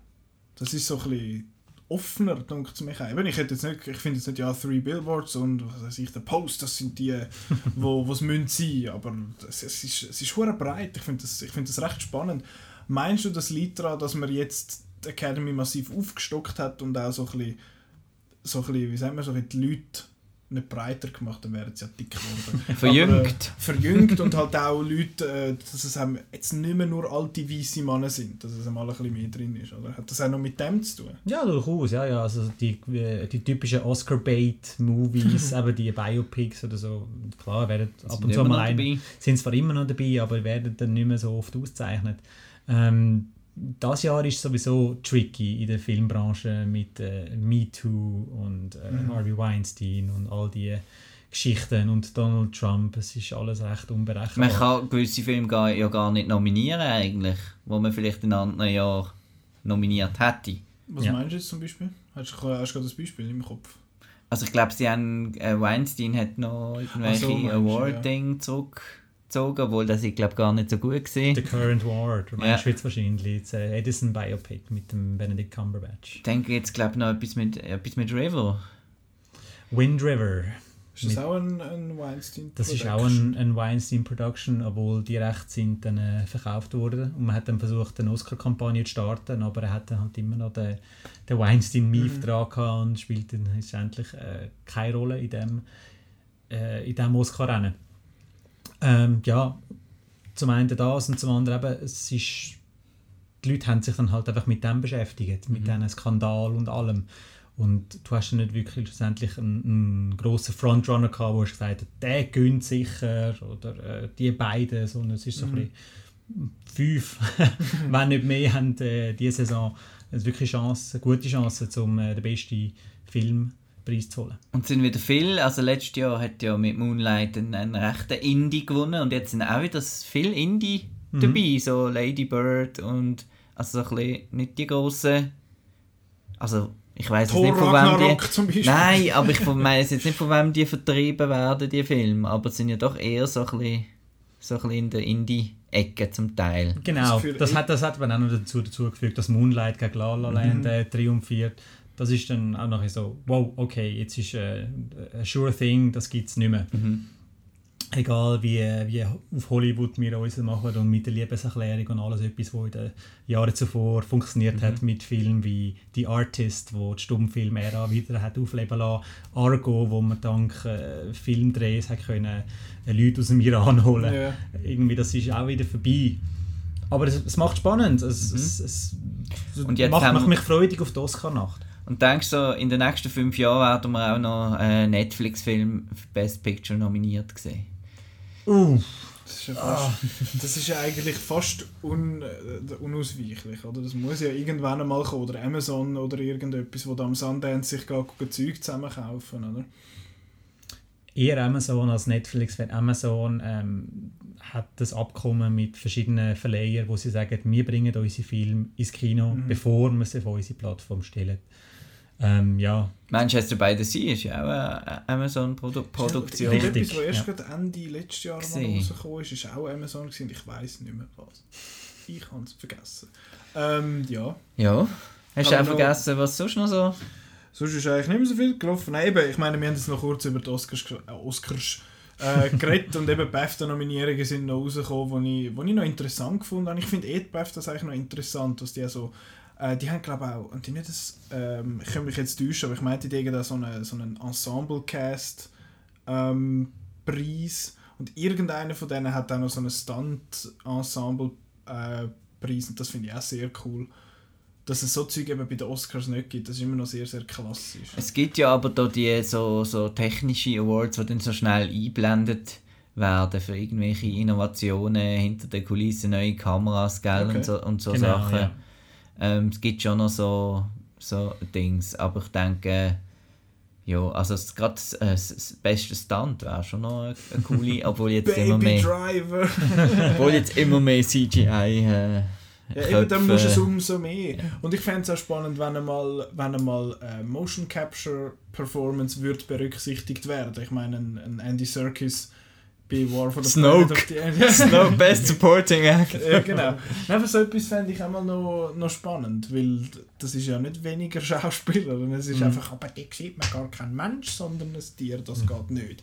Das ist so ein bisschen offener, denke ich mich auch. Ich, hätte jetzt nicht, ich finde jetzt nicht, ja, Three Billboards und was weiß ich, der Post, das sind die, wo es müssen sein, aber es, es ist, es ist breit. Ich finde das, find das recht spannend. Meinst du, das liegt daran, dass man jetzt die Academy massiv aufgestockt hat und auch so ein bisschen, so ein bisschen wie sagen wir, so die Leute nicht breiter gemacht, dann wären sie ja dick geworden. verjüngt. Aber, äh, verjüngt und halt auch Leute, äh, dass es jetzt nicht mehr nur alte weiße Männer sind, dass es einmal ein bisschen mehr drin ist. Oder? Hat das auch noch mit dem zu tun? Ja, durchaus. Ja, ja. Also die, die typischen Oscar-Bait-Movies, eben die Biopics oder so, klar, werden ab und zu mal ein, sind zwar immer noch dabei, aber werden dann nicht mehr so oft ausgezeichnet. Ähm, das Jahr ist sowieso tricky in der Filmbranche mit äh, Me Too und äh, mhm. Harvey Weinstein und all die Geschichten und Donald Trump. Es ist alles recht unberechenbar. Man kann gewisse Filme ja gar nicht nominieren eigentlich, wo man vielleicht in anderen Jahr nominiert hätte. Was ja. meinst du jetzt zum Beispiel? Hast du, hast du gerade das Beispiel im Kopf? Also ich glaube, sie haben äh, Weinstein hat noch irgendwelche so, Award-Ding ja. zurück gezogen, obwohl das ich glaube gar nicht so gut gesehen. The Current War, du meinst ja. jetzt wahrscheinlich das äh, Edison Biopic mit dem Benedict Cumberbatch. Ich denke jetzt glaube noch etwas mit, etwas mit River. Wind River. Ist das mit, auch ein, ein Weinstein Production? Das ist auch ein, ein Weinstein Production, obwohl die Rechte sind dann äh, verkauft worden und man hat dann versucht eine Oscar-Kampagne zu starten, aber er hat dann halt immer noch den, den Weinstein-Mief mhm. dran gehabt und spielt dann letztendlich äh, keine Rolle in dem, äh, in dem Oscar-Rennen. Ähm, ja, zum einen das und zum anderen eben, es ist, die Leute haben sich dann halt einfach mit dem beschäftigt, mit mhm. diesem Skandal und allem. Und du hast ja nicht wirklich schlussendlich einen, einen grossen Frontrunner gehabt, wo du gesagt hast, der gönnt sicher oder äh, die beiden, sondern es ist so mhm. ein bisschen fünf, wenn nicht mehr, haben äh, diese Saison also wirklich Chance, gute Chance, um äh, den besten Film Preis zu holen. Und es sind wieder viele, also letztes Jahr hat ja mit Moonlight einen, einen rechten Indie gewonnen und jetzt sind auch wieder viele Indie mhm. dabei, so Lady Bird und also so ein bisschen nicht die grossen, also ich weiß nicht von wem die, zum Beispiel. Nein, aber ich weiß jetzt nicht von wem die vertrieben werden, die Filme, aber es sind ja doch eher so ein bisschen, so ein bisschen in der Indie-Ecke zum Teil. Genau, das, das, hat, das hat man auch noch dazu, dazu gefügt, dass Moonlight gegen La La Land mhm. äh, triumphiert das ist dann auch noch so, wow, okay, jetzt ist äh, ein sure thing, das gibt es nicht mehr. Mhm. Egal wie, wie auf Hollywood wir uns machen und mit der Liebeserklärung und alles etwas, was in den Jahren zuvor funktioniert mhm. hat mit Filmen wie The Artist, wo die Stummfilm-Ära wieder hat aufleben lassen, Argo, wo man dank äh, Filmdrehs hat können, äh, Leute aus dem Iran holen. Ja. Irgendwie, das ist auch wieder vorbei. Aber es, es macht spannend. Es, mhm. es, es, und jetzt macht, macht mich freudig auf die Oscar-Nacht. Und denkst du, in den nächsten fünf Jahren werden wir auch noch einen Netflix-Film für Best Picture nominiert sehen? Uh. Das ist, ja fast, ah. das ist ja eigentlich fast un, äh, unausweichlich. Oder? Das muss ja irgendwann einmal kommen. Oder Amazon oder irgendetwas, wo da am Sundance sich gar Zeug zusammenkaufen. Oder? Eher Amazon als Netflix, weil Amazon ähm, hat das Abkommen mit verschiedenen Verleihern, wo sie sagen, wir bringen unsere Filme ins Kino, mhm. bevor wir sie auf unsere Plattform stellen. Ähm, ja. Manchester by the Sea ist ja auch eine Amazon-Produktion. -Produ Etwas, was erst gerade Ende letztes Jahr mal rausgekommen ist, ist auch Amazon gewesen. Ich weiß nicht mehr was. Ich habe es vergessen. Ähm, ja. Ja. Hast du auch vergessen, was sonst noch so... Sonst ist eigentlich nicht mehr so viel gelaufen. Nein, eben, ich meine, wir haben jetzt noch kurz über die Oscars, äh, Oscars äh, geredet und eben BAFTA-Nominierungen sind noch rausgekommen, die ich, ich noch interessant gefunden habe. Ich finde eh die BAFTAs eigentlich noch interessant, was die so... Äh, die haben glaube ich auch, und die nicht das, ähm, ich kann mich jetzt täuschen, aber ich meinte, die haben da so einen, so einen Ensemble-Cast ähm, und irgendeiner von denen hat auch noch so einen Stunt-Ensemble-Preis äh, und das finde ich auch sehr cool dass es so Zeug eben bei den Oscars nicht gibt. Das ist immer noch sehr, sehr klassisch. Es gibt ja aber da die so, so technische Awards, die dann so schnell einblendet werden für irgendwelche Innovationen hinter den Kulissen, neue Kameras gell, okay. und so, und so genau, Sachen. Ja. Ähm, es gibt schon noch so, so Dings, aber ich denke, ja, also gerade äh, das beste Stunt wäre schon noch eine, eine coole, obwohl jetzt immer mehr, Driver. obwohl jetzt immer mehr CGI äh, ja, eben, dann musst du es umso mehr. Und ich fände es auch spannend, wenn einmal, wenn einmal äh, Motion Capture Performance wird berücksichtigt werden. Ich meine, ein, ein Andy Serkis bei War for the Snoke. Planet of the Snoke, Best Supporting Act. ja, genau. Einfach so etwas fände ich auch noch, noch spannend, weil das ist ja nicht weniger Schauspieler, es ist mhm. einfach, aber die sieht man gar kein Mensch, sondern ein Tier, das mhm. geht nicht.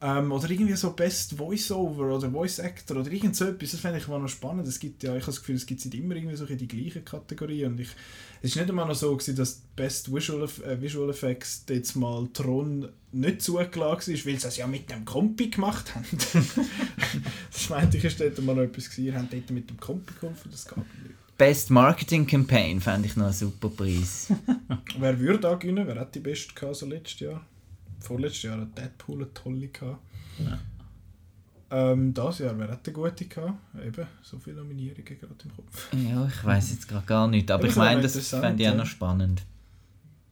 Ähm, oder irgendwie so Best Voice-Over oder Voice Actor oder irgend so etwas. Das fände ich mal noch spannend. Es gibt ja, ich habe das Gefühl, es gibt immer irgendwie so die gleichen Kategorien. Und ich, es war nicht einmal noch so, gewesen, dass Best Visual, äh, Visual Effects jetzt mal Tron nicht zugelassen ist, weil sie es ja mit dem Kompi gemacht haben. das meinte ich, ist dort mal noch etwas gewesen. Habt dort mit dem Kompi geholfen, das nicht. Best Marketing Campaign fände ich noch einen super Preis. Wer würde da gewinnen? Wer hat die beste gehabt, so letztes Jahr? Vorletztes Jahr hat Deadpool eine tolle gehabt. Ja. Ähm, das Jahr, wer hat eine gute gehabt? Eben, so viele Nominierungen gerade im Kopf. Ja, ich weiß jetzt gerade gar nicht, aber ich meine, das fände ich auch noch spannend.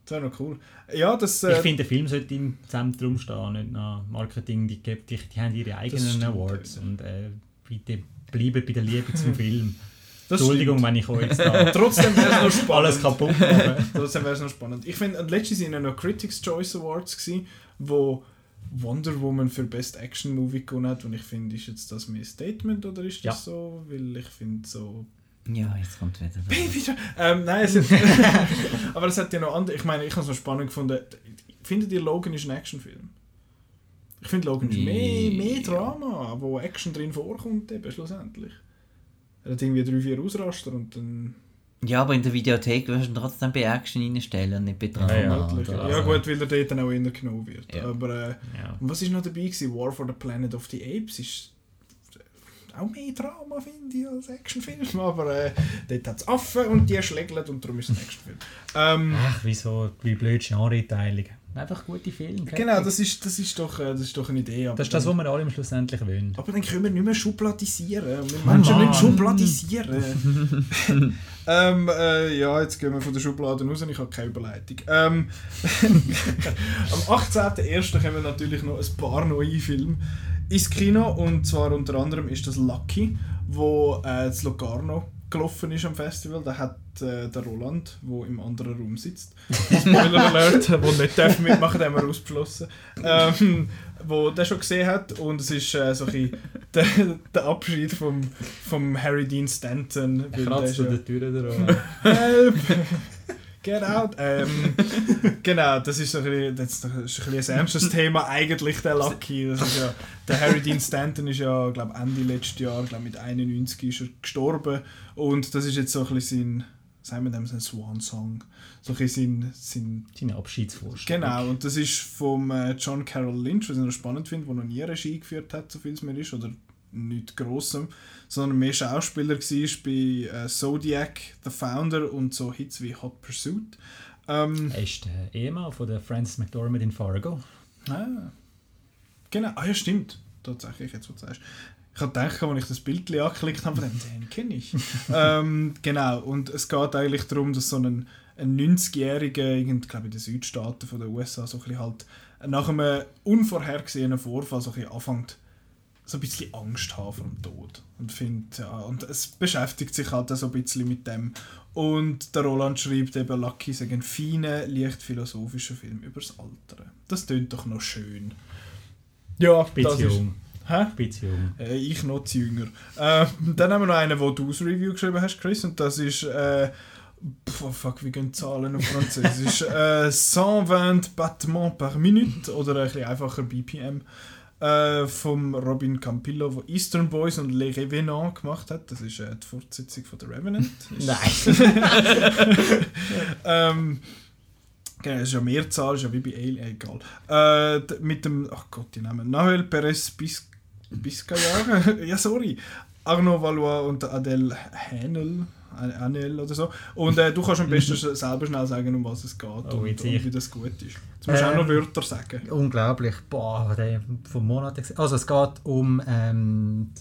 Das wäre noch cool. Ja, das, äh, ich finde, der Film sollte im Zentrum stehen, nicht nach Marketing. Die, die, die haben ihre eigenen stimmt, Awards ja. und äh, bitte bleiben bei der Liebe zum Film. Das Entschuldigung, stimmt. wenn ich euch jetzt da Trotzdem wäre es noch spannend. alles kaputt machen. Trotzdem wäre es noch spannend. Ich finde, letztes Jahr noch Critics' Choice Awards gewesen, wo Wonder Woman für Best Action Movie gewonnen hat und ich finde, ist jetzt das mehr Statement oder ist das ja. so? Weil ich finde so... Ja, jetzt kommt wieder. Baby, ähm, nein, es hat, aber es hat ja noch andere. Ich meine, ich habe es noch spannend gefunden. Findet ihr Logan ist ein Actionfilm? Ich finde Logan ist mehr, mehr Drama, wo Action drin vorkommt, eben schlussendlich. Er hat irgendwie drei, vier Ausraster und dann... Ja, aber in der Videothek wirst du trotzdem bei Action reinstellen und nicht bei Drama. Ja, ja, ja gut, weil er dort dann auch immer genommen wird. Ja. Aber äh, ja. was ist noch dabei gewesen? War for the Planet of the Apes ist auch mehr Drama, finde ich, als Actionfilm. Aber äh, dort hat es Affen und die schlägeln und darum ist es ein Actionfilm. Ähm, Ach, wieso? Wie blöd Genre-Teilung. Einfach gute Filme. Genau, das ist, das, ist doch, äh, das ist doch eine Idee. das ist das, was wir alle schlussendlich wollen. Aber dann können wir nicht mehr schubladisieren. Wir oh Menschen nicht schubladisieren. ähm, äh, ja, jetzt gehen wir von der Schublade raus. Ich habe keine Überleitung. Ähm, am 18.01. kommen natürlich noch ein paar neue Filme ins Kino. Und zwar unter anderem ist das Lucky, wo äh, das Locarno gelaufen ist am Festival, da hat äh, der Roland, der im anderen Raum sitzt, Spoiler Alert, der nicht darf mitmachen darf, haben wir ausgeschlossen, ähm, wo der schon gesehen hat und es ist äh, so ein der, der Abschied vom, vom Harry Dean Stanton. Er kratzt an der Tür Help! Get out! Ähm, genau, das ist, so ein, bisschen, ist ein, bisschen ein ernstes Thema, eigentlich der Lucky. Das ist ja, der Harry Dean Stanton ist ja, glaube Ende letzten Jahr, glaube mit 91 ist er gestorben. Und das ist jetzt so ein bisschen sein, sagen wir dem, sein Swan-Song. So ein bisschen sein, sein... Abschiedsvorstellung. Genau, und das ist vom äh, John Carroll Lynch, was ich noch spannend finde, der noch nie Regie geführt hat, so viel es mir ist, oder nichts Grossem, sondern mehr Schauspieler war bei äh, Zodiac, The Founder und so Hits wie Hot Pursuit. Ähm, er ist der Ehemann von der Frances McDormand in Fargo. Ah, genau. Ah ja, stimmt. Tatsächlich, jetzt was du sagst. Ich habe gedacht, als ich das Bild angeklickt habe, von dem, den kenne ich. ähm, genau, und es geht eigentlich darum, dass so ein, ein 90-Jähriger, ich glaube in den Südstaaten von den USA, so ein halt nach einem unvorhergesehenen Vorfall so ein anfängt so ein bisschen Angst haben vor dem Tod. Und, find, ja, und es beschäftigt sich halt so ein bisschen mit dem. Und der Roland schreibt eben, Lucky sei ein feiner, leicht philosophischer Film über das Alter. Das tönt doch noch schön. Ja, Beziehung. Hä? Beziehung. Äh, ich noch zu jünger. Äh, dann haben wir noch einen, wo du das Review geschrieben hast, Chris, und das ist. Äh, pf, fuck, wie gehen Zahlen auf Französisch? äh, 120 Battements par Minute oder ein bisschen einfacher BPM. Äh, vom Robin Campillo, der Eastern Boys und Les Revenants gemacht hat. Das ist äh, die Fortsetzung von The Revenant. Nein. ähm, Genau, ist ja Mehrzahl, ist ja wie bei Alien, egal. Äh, mit dem, ach Gott, die Namen, Noel Perez Bis Biscayar, ja sorry, Arnaud Valois und Adele Hänel, Anel oder so. Und äh, du kannst am besten selber schnell sagen, um was es geht oh, und, und, wie das gut ist. Jetzt musst du ähm, auch noch ähm, Wörter sagen. Unglaublich, boah, der vom Monat. Also es geht um ähm,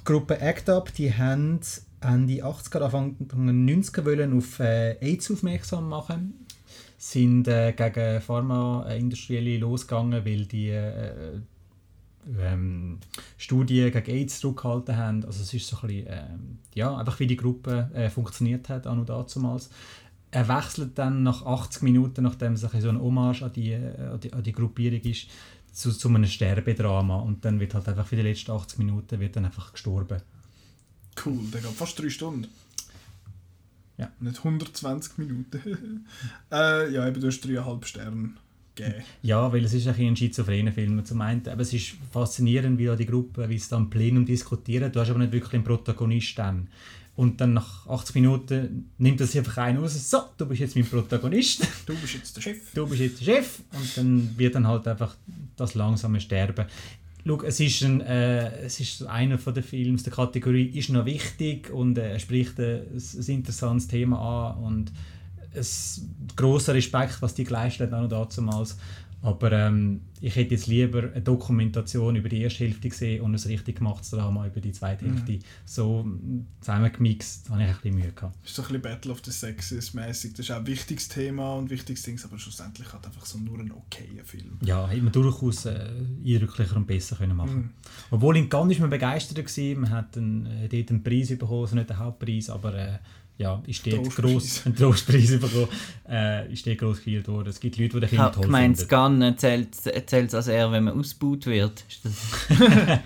die Gruppe ACT UP, die haben Ende 80er, Anfang 90er wollen auf äh, AIDS aufmerksam machen sind äh, gegen Pharmaindustrielle losgegangen, weil die äh, ähm, Studien gegen AIDS zurückgehalten haben. Also es ist so ein bisschen, äh, ja, einfach wie die Gruppe äh, funktioniert hat, an und damals. Er wechselt dann nach 80 Minuten, nachdem es so eine Hommage an die, äh, an die, an die Gruppierung ist, zu, zu einem Sterbedrama. Und dann wird halt einfach für die letzten 80 Minuten wird dann einfach gestorben. Cool, der geht fast drei Stunden. Ja. Nicht 120 Minuten. äh, ja, eben du hast dreieinhalb Sterne gegeben. Ja, weil es ist ein, ein schizophrener Film. Zum einen, aber es ist faszinierend, wie die Gruppe, wie es dann im Plenum diskutieren. Du hast aber nicht wirklich einen Protagonist dann. Und dann nach 80 Minuten nimmt sich einfach einen raus. So, du bist jetzt mein Protagonist. Du bist jetzt der Chef. Du bist jetzt der Chef. Und dann wird dann halt einfach das langsame Sterben. Schau, es ist, ein, äh, es ist einer von den Filmen der Kategorie ist noch wichtig und äh, er äh, spricht ein, ein interessantes Thema an und es großer Respekt, was die geleistet haben damals. Aber ähm, ich hätte jetzt lieber eine Dokumentation über die erste Hälfte gesehen und ein richtig gemachtes Drama über die zweite mhm. Hälfte. So zusammengemixt, da habe ich ein bisschen Mühe gehabt. Das ist so ein bisschen Battle of the Sexes mäßig. Das ist auch ein wichtiges Thema und wichtiges Ding, aber schlussendlich hat einfach so nur ein okayer Film. Ja, hätte man durchaus äh, eindrücklicher und besser können machen mhm. Obwohl in Cannes ist man begeistert gewesen. Man hat einen, äh, dort einen Preis bekommen, also nicht den Hauptpreis, aber äh, ja, ist dort gross, einen Trostpreis bekommen, äh, ist dort gross gefeiert worden. Es gibt Leute, die den Film toll finden. Gun zählt es als er, wenn man ausgebaut wird.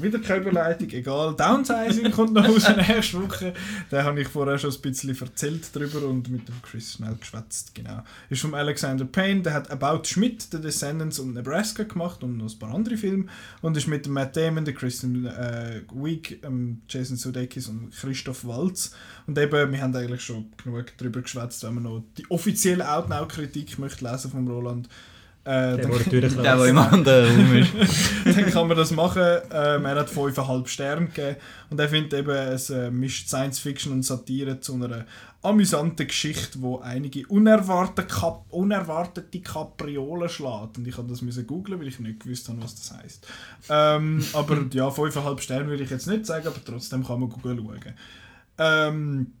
Wieder keine Überleitung, egal. Downsizing kommt noch aus der nächsten Woche. Den habe ich vorher schon ein bisschen erzählt darüber und mit dem Chris schnell geschwätzt. Genau. Ist von Alexander Payne, der hat About Schmidt, The Descendants und Nebraska gemacht und noch ein paar andere Filme. Und ist mit Matt Damon, der Kristen äh, Wiig, ähm, Jason Sudeikis und Christoph Waltz. Und eben, wir haben eigentlich schon genug darüber geschwätzt, wenn man noch die offizielle Outnow-Kritik möchte lesen von Roland äh, der, der, der, der im anderen Raum ist. dann kann man das machen. Ähm, er hat 5,5 Sterne gegeben. Und er findet eben, es äh, mischt Science Fiction und Satire zu einer amüsanten Geschichte, wo einige unerwartete, Kap unerwartete Kapriolen schlägt. Und ich habe das müssen googlen, weil ich nicht gewusst habe, was das heisst. Ähm, aber ja, 5,5 Sterne will ich jetzt nicht sagen, aber trotzdem kann man googeln schauen. Ähm,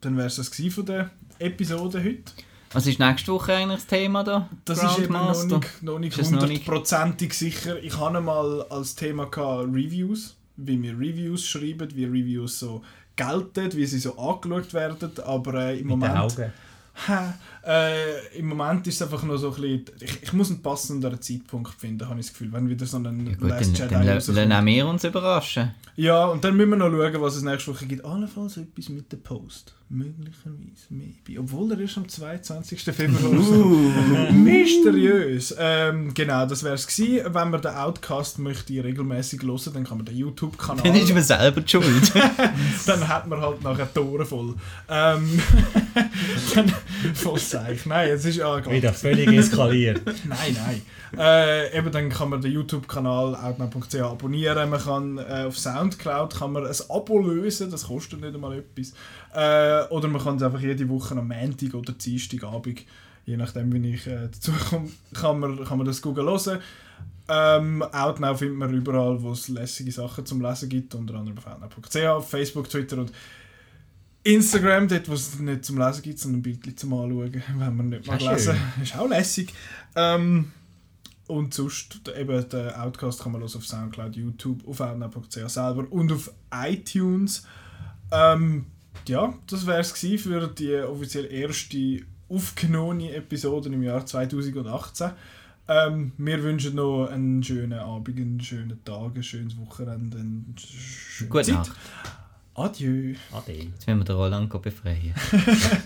dann wäre es das von der Episode heute. Was ist nächste Woche eigentlich das Thema da? Das ist eben noch nicht, noch nicht hundertprozentig sicher. Ich hatte mal als Thema gehabt, Reviews, wie wir Reviews schreiben, wie Reviews so gelten, wie sie so angeschaut werden, aber äh, im Mit Moment... Augen. Äh, Im Moment ist es einfach nur so ein bisschen, ich, ich muss einen passenderen Zeitpunkt finden, habe ich das Gefühl, wenn wieder so ein ja, gut, Last Jedi dann, dann lassen wir uns überraschen. Ja, und dann müssen wir noch schauen, was es nächste Woche gibt. Allenfalls etwas mit dem Post. Möglicherweise, maybe. Obwohl er ist am 22. Februar uh. Mysteriös. Ähm, genau, das wäre es gewesen. Wenn man den Outcast möchte regelmäßig hören, dann kann man den YouTube-Kanal... Dann ist man selber die schuld. dann hat man halt nachher Tore voll. Ähm, dann, voll seich. Nein, es ist ja... Wieder völlig eskaliert. nein, nein. Äh, eben dann kann man den YouTube-Kanal outnow.ch abonnieren. Man kann äh, auf Soundcloud kann man ein Abo lösen, das kostet nicht einmal etwas. Äh, oder man kann es einfach jede Woche am Montag oder Dienstagabend, je nachdem wie ich äh, dazu komme, kann man, kann man das Google hören. Ähm, Outnow findet man überall, wo es lässige Sachen zum Lesen gibt, unter anderem auf outnow.ch, Facebook, Twitter und Instagram, dort wo es nicht zum Lesen gibt, sondern ein Bildchen zum Anschauen, wenn man nicht mal lesen. Ist auch lässig. Ähm, und sonst, eben, den Outcast kann man auf Soundcloud, YouTube, auf outnow.ch selber und auf iTunes. Ähm, ja, das wäre es für die offiziell erste aufgenommene Episode im Jahr 2018. Ähm, wir wünschen noch einen schönen Abend, einen schönen Tag, ein schönes Wochenende, eine schöne Gute Zeit. Nacht. Adieu. Ade. Jetzt müssen wir den Roland befreien.